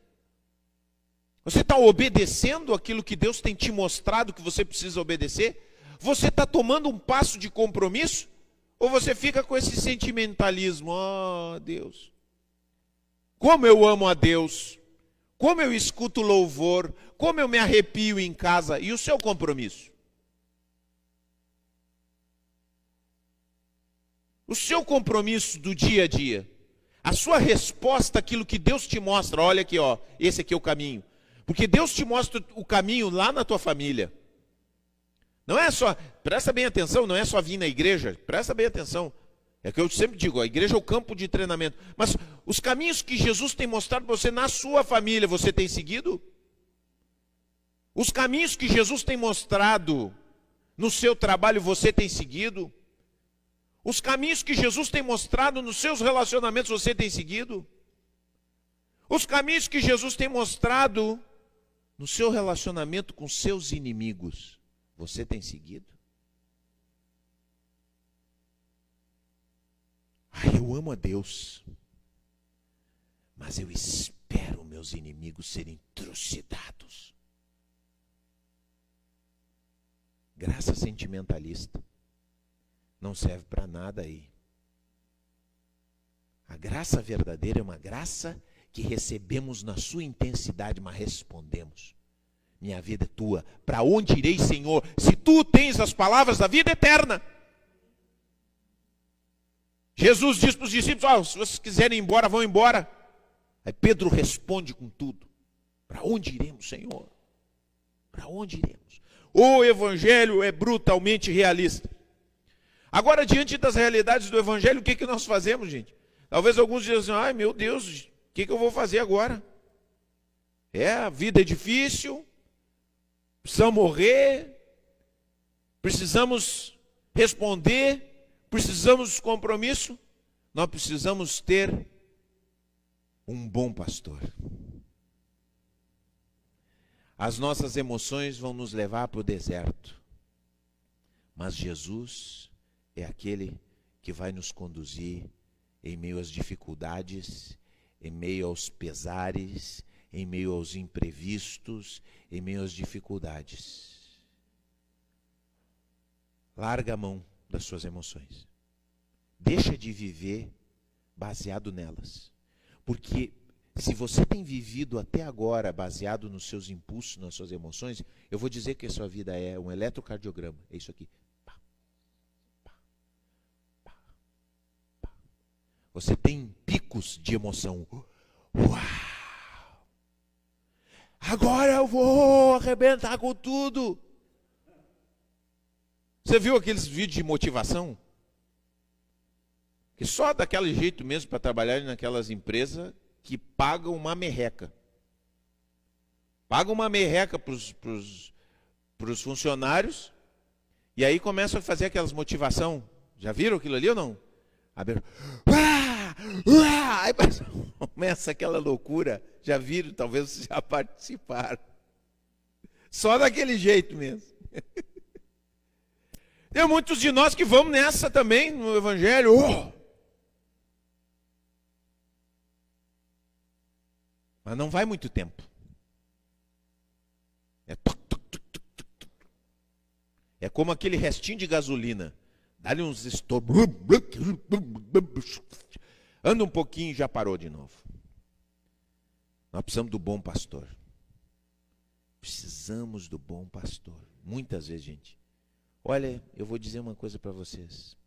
Você está obedecendo aquilo que Deus tem te mostrado que você precisa obedecer? Você está tomando um passo de compromisso? Ou você fica com esse sentimentalismo? Oh, Deus. Como eu amo a Deus. Como eu escuto louvor. Como eu me arrepio em casa. E o seu compromisso? O seu compromisso do dia a dia. A sua resposta àquilo que Deus te mostra. Olha aqui, ó. Esse aqui é o caminho. Porque Deus te mostra o caminho lá na tua família. Não é só, presta bem atenção, não é só vir na igreja, presta bem atenção. É que eu sempre digo, a igreja é o campo de treinamento. Mas os caminhos que Jesus tem mostrado para você na sua família, você tem seguido? Os caminhos que Jesus tem mostrado no seu trabalho, você tem seguido? Os caminhos que Jesus tem mostrado nos seus relacionamentos, você tem seguido? Os caminhos que Jesus tem mostrado no seu relacionamento com seus inimigos, você tem seguido? Ai, eu amo a Deus, mas eu espero meus inimigos serem trucidados. Graça sentimentalista não serve para nada aí. A graça verdadeira é uma graça que recebemos na sua intensidade, mas respondemos. Minha vida é tua. Para onde irei, Senhor? Se tu tens as palavras da vida eterna. Jesus diz para os discípulos: oh, se vocês quiserem ir embora, vão embora. Aí Pedro responde com tudo: Para onde iremos, Senhor? Para onde iremos? O Evangelho é brutalmente realista. Agora, diante das realidades do Evangelho, o que, que nós fazemos, gente? Talvez alguns dizem: ai meu Deus, o que, que eu vou fazer agora? É, a vida é difícil, precisamos morrer, precisamos responder, precisamos compromisso, nós precisamos ter um bom pastor. As nossas emoções vão nos levar para o deserto, mas Jesus é aquele que vai nos conduzir em meio às dificuldades, em meio aos pesares, em meio aos imprevistos, em meio às dificuldades. Larga a mão das suas emoções. Deixa de viver baseado nelas. Porque se você tem vivido até agora baseado nos seus impulsos, nas suas emoções, eu vou dizer que a sua vida é um eletrocardiograma. É isso aqui. Você tem picos de emoção. Uau! Agora eu vou arrebentar com tudo. Você viu aqueles vídeos de motivação? Que só daquele jeito mesmo para trabalhar naquelas empresas que pagam uma merreca. Pagam uma merreca para os funcionários e aí começam a fazer aquelas motivação. Já viram aquilo ali ou não? Abriram. Aí começa aquela loucura. Já viram, talvez vocês já participaram. Só daquele jeito mesmo. Tem muitos de nós que vamos nessa também no Evangelho. Oh! Mas não vai muito tempo. É, é como aquele restinho de gasolina. Dá-lhe uns estopos. Anda um pouquinho e já parou de novo. Nós precisamos do bom pastor. Precisamos do bom pastor. Muitas vezes, gente. Olha, eu vou dizer uma coisa para vocês.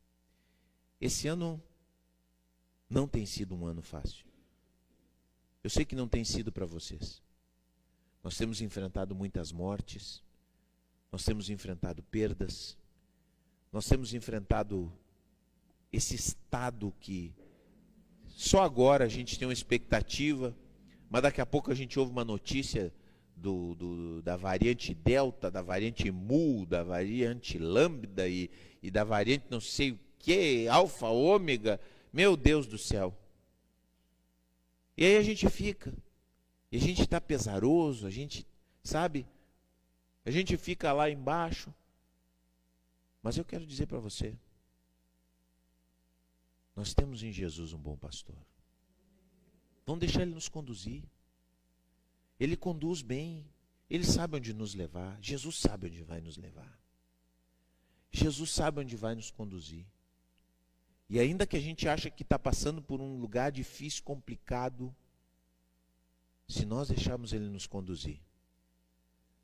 Esse ano não tem sido um ano fácil. Eu sei que não tem sido para vocês. Nós temos enfrentado muitas mortes, nós temos enfrentado perdas, nós temos enfrentado esse estado que só agora a gente tem uma expectativa, mas daqui a pouco a gente ouve uma notícia do, do, da variante Delta, da variante Mu, da variante Lambda e, e da variante não sei o que, Alfa, Ômega. Meu Deus do céu. E aí a gente fica. E a gente está pesaroso, a gente, sabe? A gente fica lá embaixo. Mas eu quero dizer para você: nós temos em Jesus um bom pastor. Vamos deixar ele nos conduzir. Ele conduz bem. Ele sabe onde nos levar. Jesus sabe onde vai nos levar. Jesus sabe onde vai nos conduzir. E ainda que a gente acha que está passando por um lugar difícil, complicado, se nós deixarmos Ele nos conduzir,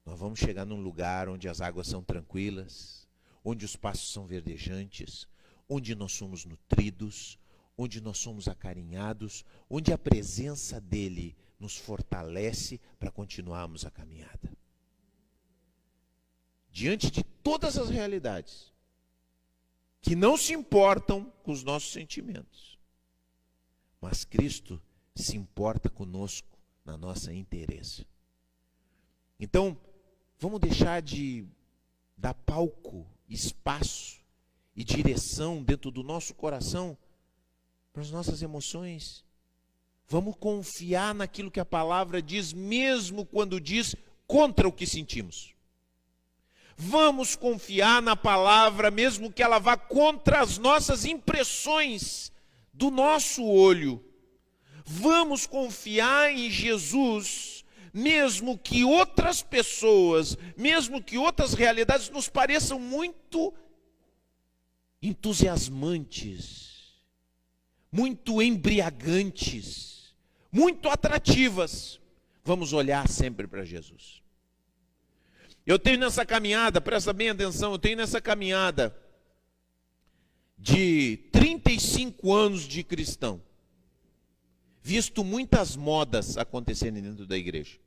nós vamos chegar num lugar onde as águas são tranquilas, onde os passos são verdejantes, onde nós somos nutridos, onde nós somos acarinhados, onde a presença dEle nos fortalece para continuarmos a caminhada. Diante de todas as realidades que não se importam com os nossos sentimentos, mas Cristo se importa conosco na nossa interesse. Então, vamos deixar de dar palco, espaço e direção dentro do nosso coração para as nossas emoções Vamos confiar naquilo que a palavra diz, mesmo quando diz contra o que sentimos. Vamos confiar na palavra, mesmo que ela vá contra as nossas impressões do nosso olho. Vamos confiar em Jesus, mesmo que outras pessoas, mesmo que outras realidades nos pareçam muito entusiasmantes, muito embriagantes muito atrativas, vamos olhar sempre para Jesus. Eu tenho nessa caminhada, presta bem atenção, eu tenho nessa caminhada de 35 anos de cristão, visto muitas modas acontecerem dentro da igreja.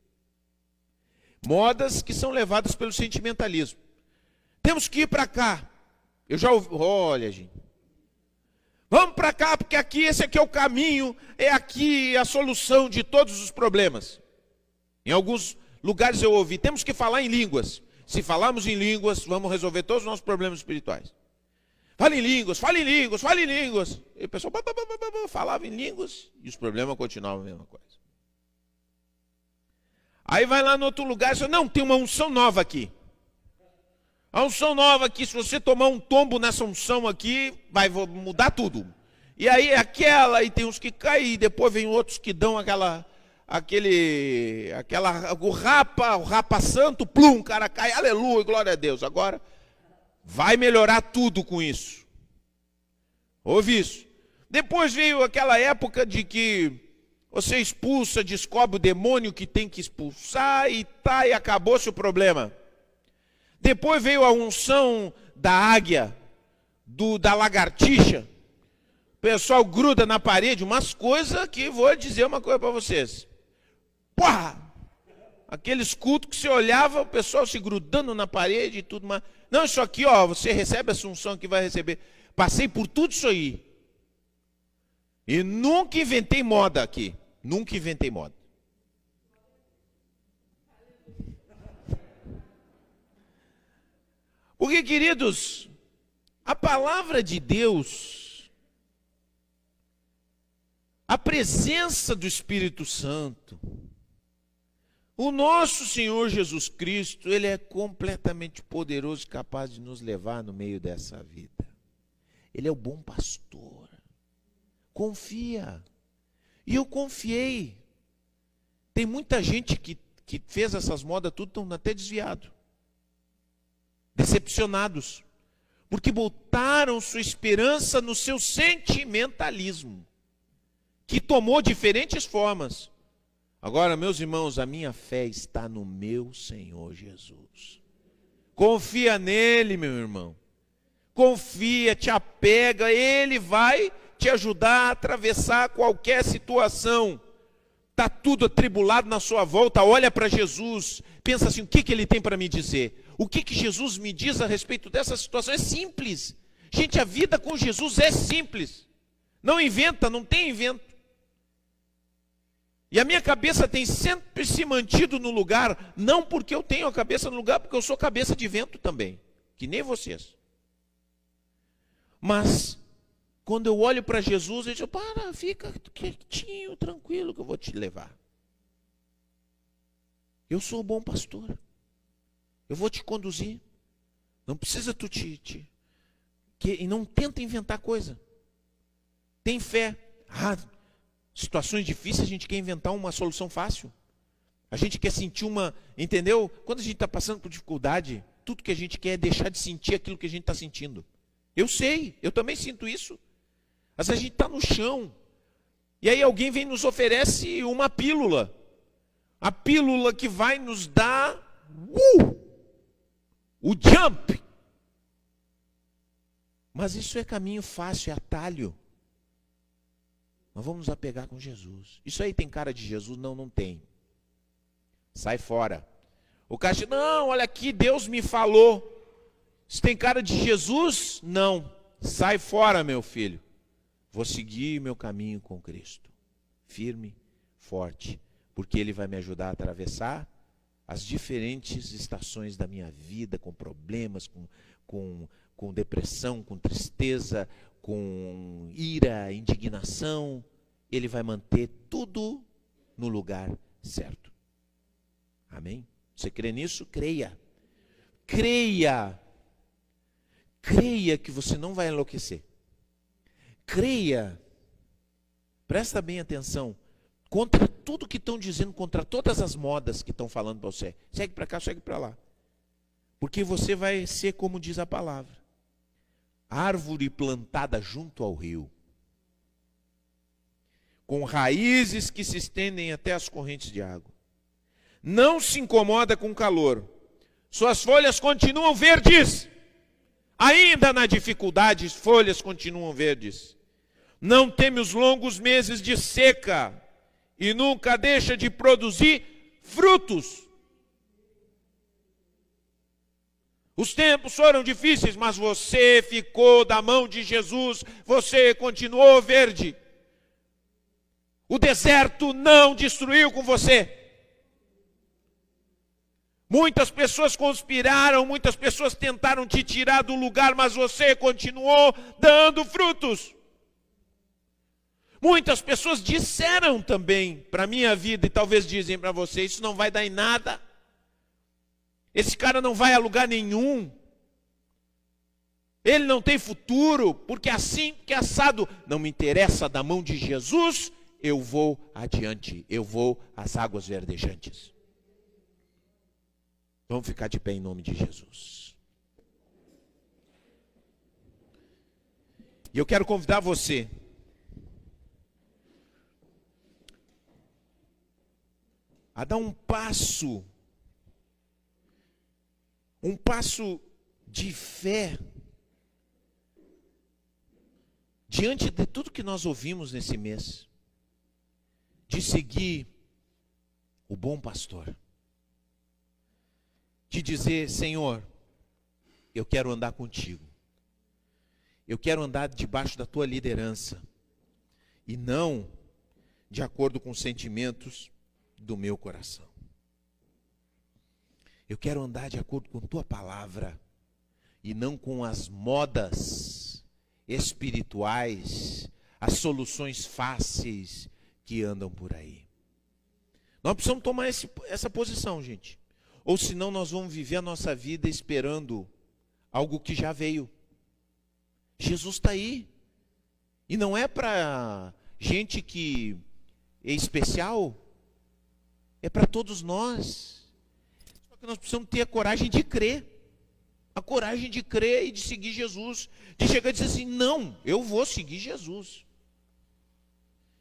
Modas que são levadas pelo sentimentalismo. Temos que ir para cá. Eu já ouvi, olha, gente, Vamos para cá, porque aqui esse aqui é o caminho, é aqui a solução de todos os problemas. Em alguns lugares eu ouvi, temos que falar em línguas. Se falarmos em línguas, vamos resolver todos os nossos problemas espirituais. Fale em línguas, fale em línguas, fale em línguas. E o pessoal falava em línguas e os problemas continuavam a mesma coisa. Aí vai lá no outro lugar e diz, não, tem uma unção nova aqui. A unção nova aqui, se você tomar um tombo nessa unção aqui, vai mudar tudo. E aí é aquela, e tem uns que caem, e depois vem outros que dão aquela, aquele, aquela, o rapa, o rapa santo, plum, o cara cai, aleluia, glória a Deus. Agora, vai melhorar tudo com isso. Ouve isso. Depois veio aquela época de que você expulsa, descobre o demônio que tem que expulsar, e tá, e acabou-se o problema. Depois veio a unção da águia, do, da lagartixa. O pessoal gruda na parede, umas coisas que vou dizer uma coisa para vocês. Porra! Aqueles cultos que você olhava, o pessoal se grudando na parede e tudo mais. Não, isso aqui, ó, você recebe essa unção que vai receber. Passei por tudo isso aí. E nunca inventei moda aqui. Nunca inventei moda. Porque, queridos, a palavra de Deus, a presença do Espírito Santo, o nosso Senhor Jesus Cristo, Ele é completamente poderoso e capaz de nos levar no meio dessa vida. Ele é o bom pastor. Confia. E eu confiei. Tem muita gente que, que fez essas modas, tudo estão até desviado decepcionados, porque botaram sua esperança no seu sentimentalismo, que tomou diferentes formas. Agora, meus irmãos, a minha fé está no meu Senhor Jesus. Confia nele, meu irmão. Confia, te apega, ele vai te ajudar a atravessar qualquer situação. Está tudo atribulado na sua volta, olha para Jesus, pensa assim: o que, que ele tem para me dizer? O que, que Jesus me diz a respeito dessa situação? É simples. Gente, a vida com Jesus é simples. Não inventa, não tem invento. E a minha cabeça tem sempre se mantido no lugar, não porque eu tenho a cabeça no lugar, porque eu sou cabeça de vento também, que nem vocês. Mas, quando eu olho para Jesus, eu digo: para, fica quietinho, tranquilo, que eu vou te levar. Eu sou o bom pastor. Eu vou te conduzir. Não precisa tu te. te que, e não tenta inventar coisa. Tem fé. Ah, situações difíceis, a gente quer inventar uma solução fácil. A gente quer sentir uma. Entendeu? Quando a gente está passando por dificuldade, tudo que a gente quer é deixar de sentir aquilo que a gente está sentindo. Eu sei, eu também sinto isso. Mas a gente está no chão. E aí alguém vem e nos oferece uma pílula. A pílula que vai nos dar uh, o jump. Mas isso é caminho fácil, é atalho. Nós vamos apegar com Jesus. Isso aí tem cara de Jesus? Não, não tem. Sai fora. O diz, não, olha aqui, Deus me falou. Isso tem cara de Jesus? Não. Sai fora, meu filho. Vou seguir meu caminho com Cristo. Firme, forte. Porque Ele vai me ajudar a atravessar as diferentes estações da minha vida, com problemas, com, com, com depressão, com tristeza, com ira, indignação, ele vai manter tudo no lugar certo. Amém? Você crê nisso? Creia. Creia. Creia que você não vai enlouquecer. Creia. Presta bem atenção. Contra tudo que estão dizendo, contra todas as modas que estão falando para você. Segue para cá, segue para lá. Porque você vai ser como diz a palavra árvore plantada junto ao rio, com raízes que se estendem até as correntes de água. Não se incomoda com o calor, suas folhas continuam verdes. Ainda na dificuldade, as folhas continuam verdes. Não teme os longos meses de seca e nunca deixa de produzir frutos. Os tempos foram difíceis, mas você ficou da mão de Jesus, você continuou verde. O deserto não destruiu com você. Muitas pessoas conspiraram, muitas pessoas tentaram te tirar do lugar, mas você continuou dando frutos. Muitas pessoas disseram também para minha vida, e talvez dizem para você: isso não vai dar em nada. Esse cara não vai a lugar nenhum. Ele não tem futuro, porque assim que assado não me interessa da mão de Jesus, eu vou adiante, eu vou às águas verdejantes. Vamos ficar de pé em nome de Jesus. E eu quero convidar você. A dar um passo. Um passo de fé. Diante de tudo que nós ouvimos nesse mês, de seguir o bom pastor, de dizer: Senhor, eu quero andar contigo, eu quero andar debaixo da tua liderança, e não de acordo com os sentimentos do meu coração. Eu quero andar de acordo com tua palavra e não com as modas espirituais, as soluções fáceis que andam por aí. Nós precisamos tomar esse, essa posição, gente. Ou senão nós vamos viver a nossa vida esperando algo que já veio. Jesus está aí. E não é para gente que é especial, é para todos nós que nós precisamos ter a coragem de crer. A coragem de crer e de seguir Jesus. De chegar e dizer assim: não, eu vou seguir Jesus.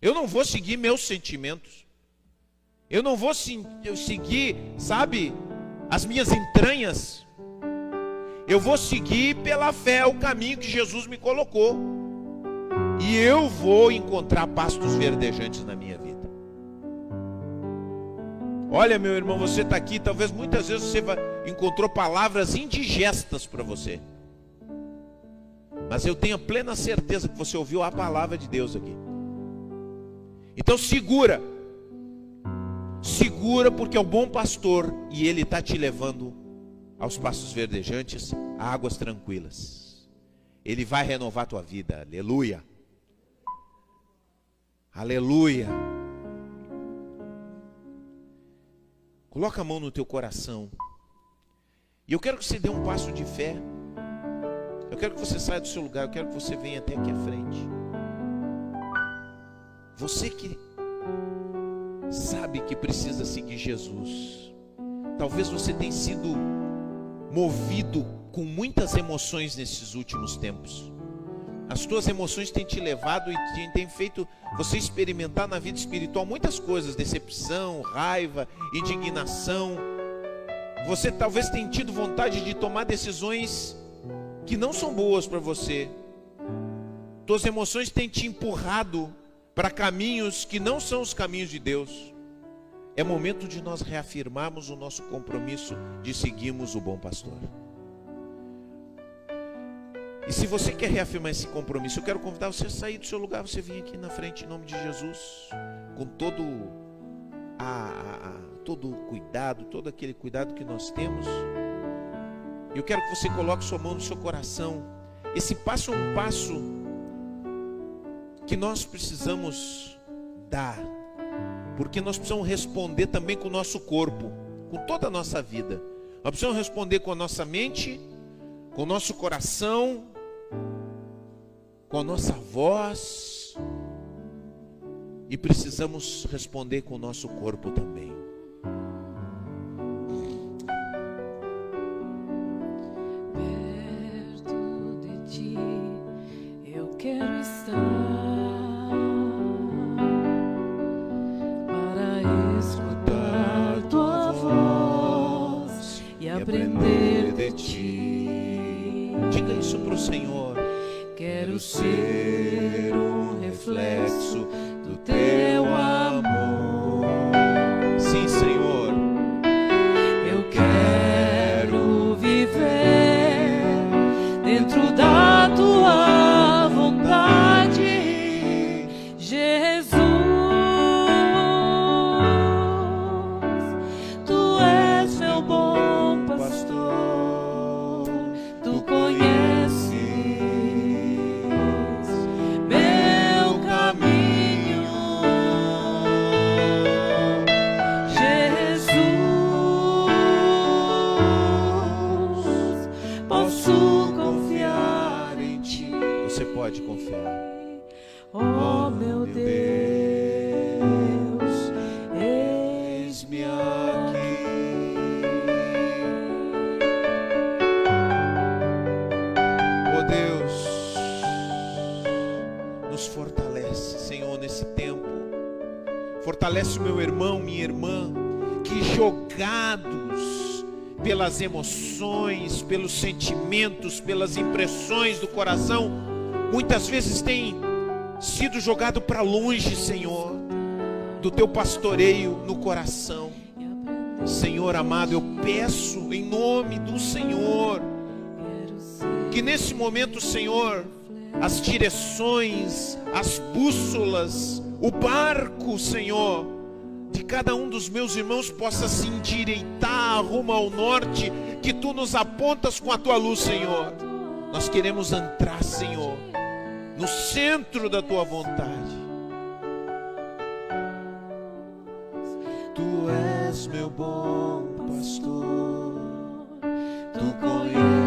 Eu não vou seguir meus sentimentos. Eu não vou seguir, sabe, as minhas entranhas. Eu vou seguir pela fé o caminho que Jesus me colocou. E eu vou encontrar pastos verdejantes na minha vida. Olha, meu irmão, você está aqui, talvez muitas vezes você encontrou palavras indigestas para você. Mas eu tenho plena certeza que você ouviu a palavra de Deus aqui. Então segura. Segura porque é o bom pastor e ele está te levando aos pastos verdejantes, a águas tranquilas. Ele vai renovar tua vida. Aleluia. Aleluia. Coloca a mão no teu coração. E eu quero que você dê um passo de fé. Eu quero que você saia do seu lugar. Eu quero que você venha até aqui à frente. Você que sabe que precisa seguir Jesus. Talvez você tenha sido movido com muitas emoções nesses últimos tempos. As tuas emoções têm te levado e têm feito você experimentar na vida espiritual muitas coisas: decepção, raiva, indignação. Você talvez tenha tido vontade de tomar decisões que não são boas para você. Tuas emoções têm te empurrado para caminhos que não são os caminhos de Deus. É momento de nós reafirmarmos o nosso compromisso de seguirmos o bom pastor. E se você quer reafirmar esse compromisso, eu quero convidar você a sair do seu lugar, você vir aqui na frente em nome de Jesus, com todo a, a, todo o cuidado, todo aquele cuidado que nós temos. Eu quero que você coloque sua mão no seu coração. Esse passo um passo que nós precisamos dar, porque nós precisamos responder também com o nosso corpo, com toda a nossa vida. Nós precisamos responder com a nossa mente, com o nosso coração, com a nossa voz e precisamos responder com o nosso corpo também. Perto de ti eu quero estar ti. Diga isso para o Senhor. Quero ser um reflexo pelas emoções, pelos sentimentos, pelas impressões do coração, muitas vezes têm sido jogado para longe, Senhor, do teu pastoreio no coração. Senhor amado, eu peço em nome do Senhor que nesse momento, Senhor, as direções, as bússolas, o barco, Senhor, de cada um dos meus irmãos possa se endireitar rumo ao norte, que tu nos apontas com a tua luz, Senhor. Nós queremos entrar, Senhor, no centro da tua vontade. Tu és meu bom pastor, tu conheces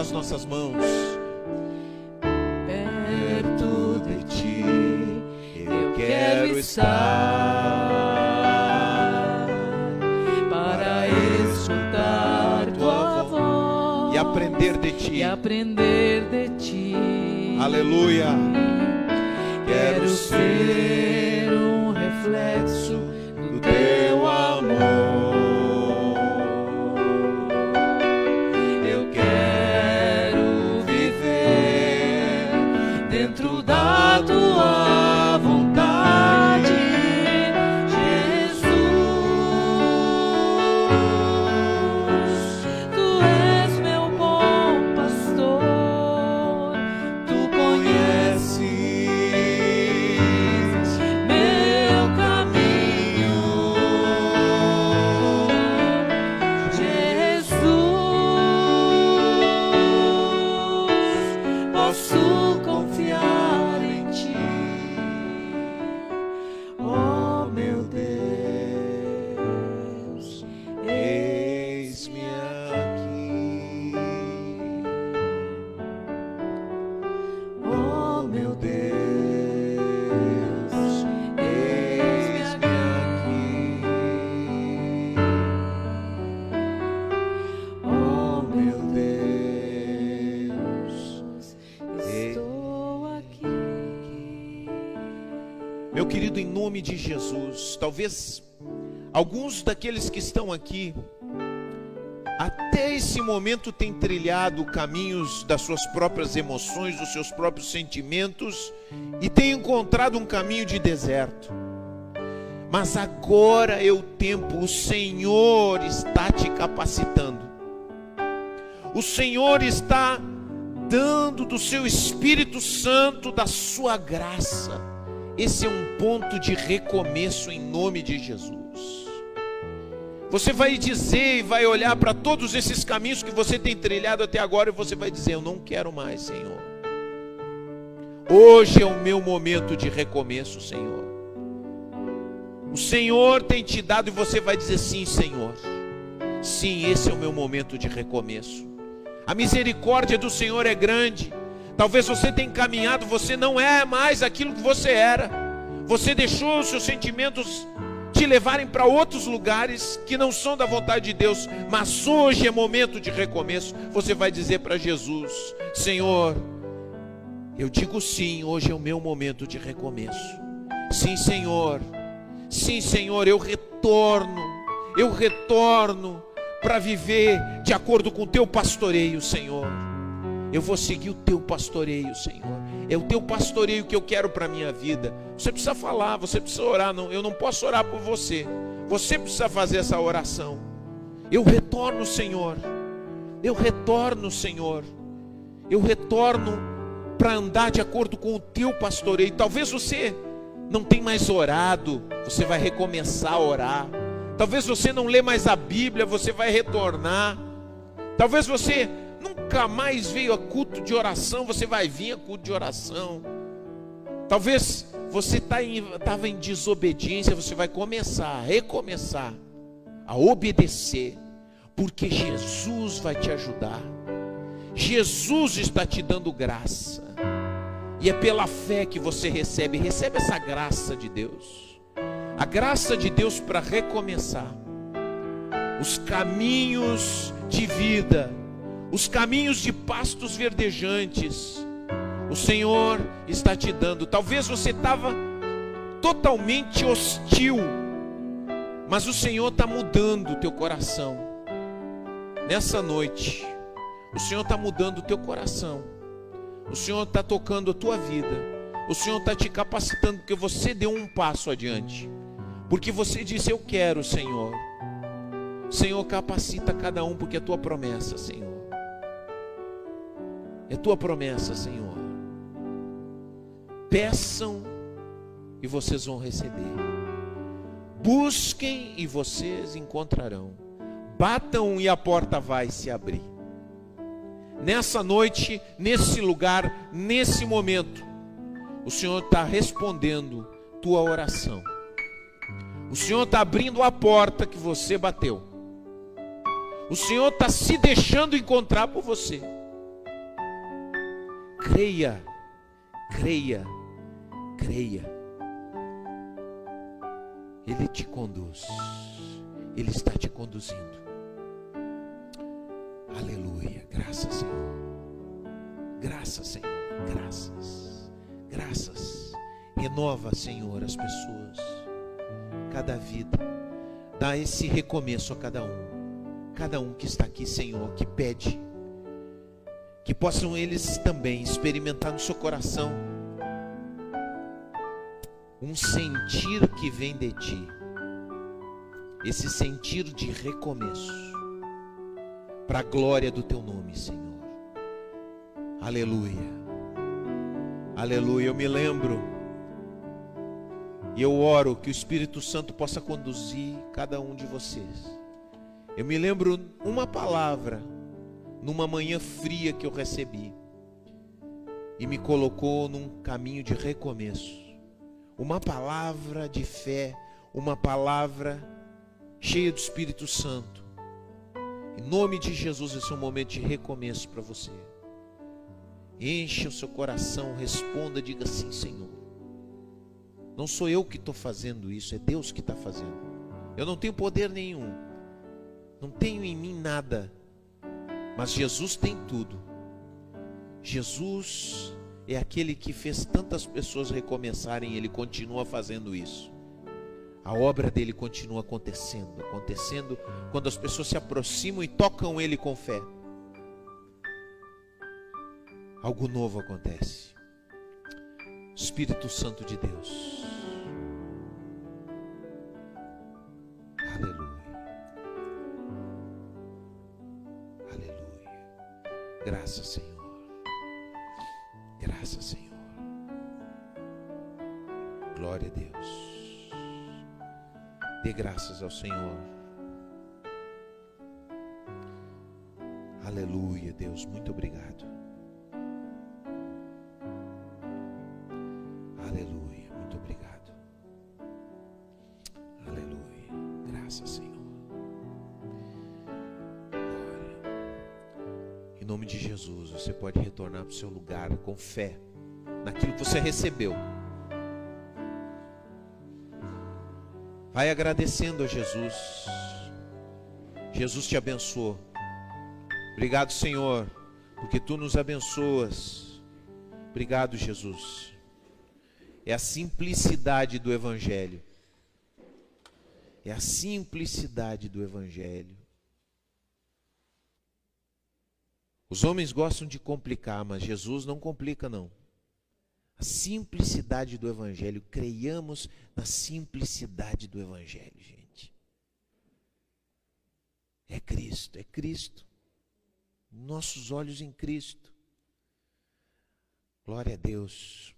as nossas mãos. Perto de ti eu quero estar para escutar tua voz e aprender de ti. e aprender de ti. Aleluia. Talvez alguns daqueles que estão aqui, até esse momento têm trilhado caminhos das suas próprias emoções, dos seus próprios sentimentos, e têm encontrado um caminho de deserto. Mas agora é o tempo, o Senhor está te capacitando. O Senhor está dando do seu Espírito Santo, da sua graça. Esse é um ponto de recomeço em nome de Jesus. Você vai dizer e vai olhar para todos esses caminhos que você tem trilhado até agora e você vai dizer: Eu não quero mais, Senhor. Hoje é o meu momento de recomeço, Senhor. O Senhor tem te dado e você vai dizer: Sim, Senhor. Sim, esse é o meu momento de recomeço. A misericórdia do Senhor é grande. Talvez você tenha caminhado, você não é mais aquilo que você era. Você deixou os seus sentimentos te levarem para outros lugares que não são da vontade de Deus, mas hoje é momento de recomeço. Você vai dizer para Jesus: Senhor, eu digo sim, hoje é o meu momento de recomeço. Sim, Senhor. Sim, Senhor, eu retorno. Eu retorno para viver de acordo com o teu pastoreio, Senhor. Eu vou seguir o teu pastoreio, Senhor. É o teu pastoreio que eu quero para a minha vida. Você precisa falar, você precisa orar. Não, eu não posso orar por você. Você precisa fazer essa oração. Eu retorno, Senhor. Eu retorno, Senhor. Eu retorno para andar de acordo com o teu pastoreio. Talvez você não tenha mais orado, você vai recomeçar a orar. Talvez você não lê mais a Bíblia, você vai retornar. Talvez você nunca mais veio a culto de oração, você vai vir a culto de oração. Talvez você estava tá em, em desobediência, você vai começar, recomeçar a obedecer, porque Jesus vai te ajudar. Jesus está te dando graça. E é pela fé que você recebe, recebe essa graça de Deus. A graça de Deus para recomeçar. Os caminhos de vida, os caminhos de pastos verdejantes. O Senhor está te dando. Talvez você estava totalmente hostil, mas o Senhor está mudando o teu coração. Nessa noite, o Senhor está mudando o teu coração. O Senhor está tocando a tua vida. O Senhor está te capacitando porque você deu um passo adiante. Porque você disse: Eu quero, Senhor. Senhor, capacita cada um porque é tua promessa, Senhor. É tua promessa, Senhor. Peçam e vocês vão receber. Busquem e vocês encontrarão. Batam e a porta vai se abrir. Nessa noite, nesse lugar, nesse momento, o Senhor está respondendo tua oração. O Senhor está abrindo a porta que você bateu. O Senhor está se deixando encontrar por você. Creia, creia, creia. Ele te conduz, Ele está te conduzindo. Aleluia, graças, Senhor. Graças, Senhor, graças, graças. Renova, Senhor, as pessoas, cada vida. Dá esse recomeço a cada um, cada um que está aqui, Senhor, que pede que possam eles também experimentar no seu coração um sentir que vem de ti, esse sentir de recomeço, para a glória do teu nome, Senhor. Aleluia, aleluia. Eu me lembro e eu oro que o Espírito Santo possa conduzir cada um de vocês. Eu me lembro uma palavra numa manhã fria que eu recebi e me colocou num caminho de recomeço. Uma palavra de fé, uma palavra cheia do Espírito Santo. Em nome de Jesus, esse é um momento de recomeço para você. Encha o seu coração, responda, diga sim, Senhor. Não sou eu que estou fazendo isso, é Deus que está fazendo. Eu não tenho poder nenhum, não tenho em mim nada mas Jesus tem tudo. Jesus é aquele que fez tantas pessoas recomeçarem, ele continua fazendo isso. A obra dele continua acontecendo, acontecendo quando as pessoas se aproximam e tocam ele com fé. Algo novo acontece. Espírito Santo de Deus. Graças, Senhor. Graças, Senhor. Glória a Deus. Dê graças ao Senhor. Aleluia, Deus, muito obrigado. Para o seu lugar com fé naquilo que você recebeu. Vai agradecendo a Jesus. Jesus te abençoou. Obrigado, Senhor, porque tu nos abençoas. Obrigado, Jesus. É a simplicidade do Evangelho. É a simplicidade do Evangelho. Os homens gostam de complicar, mas Jesus não complica, não. A simplicidade do Evangelho, creiamos na simplicidade do Evangelho, gente. É Cristo, é Cristo. Nossos olhos em Cristo. Glória a Deus.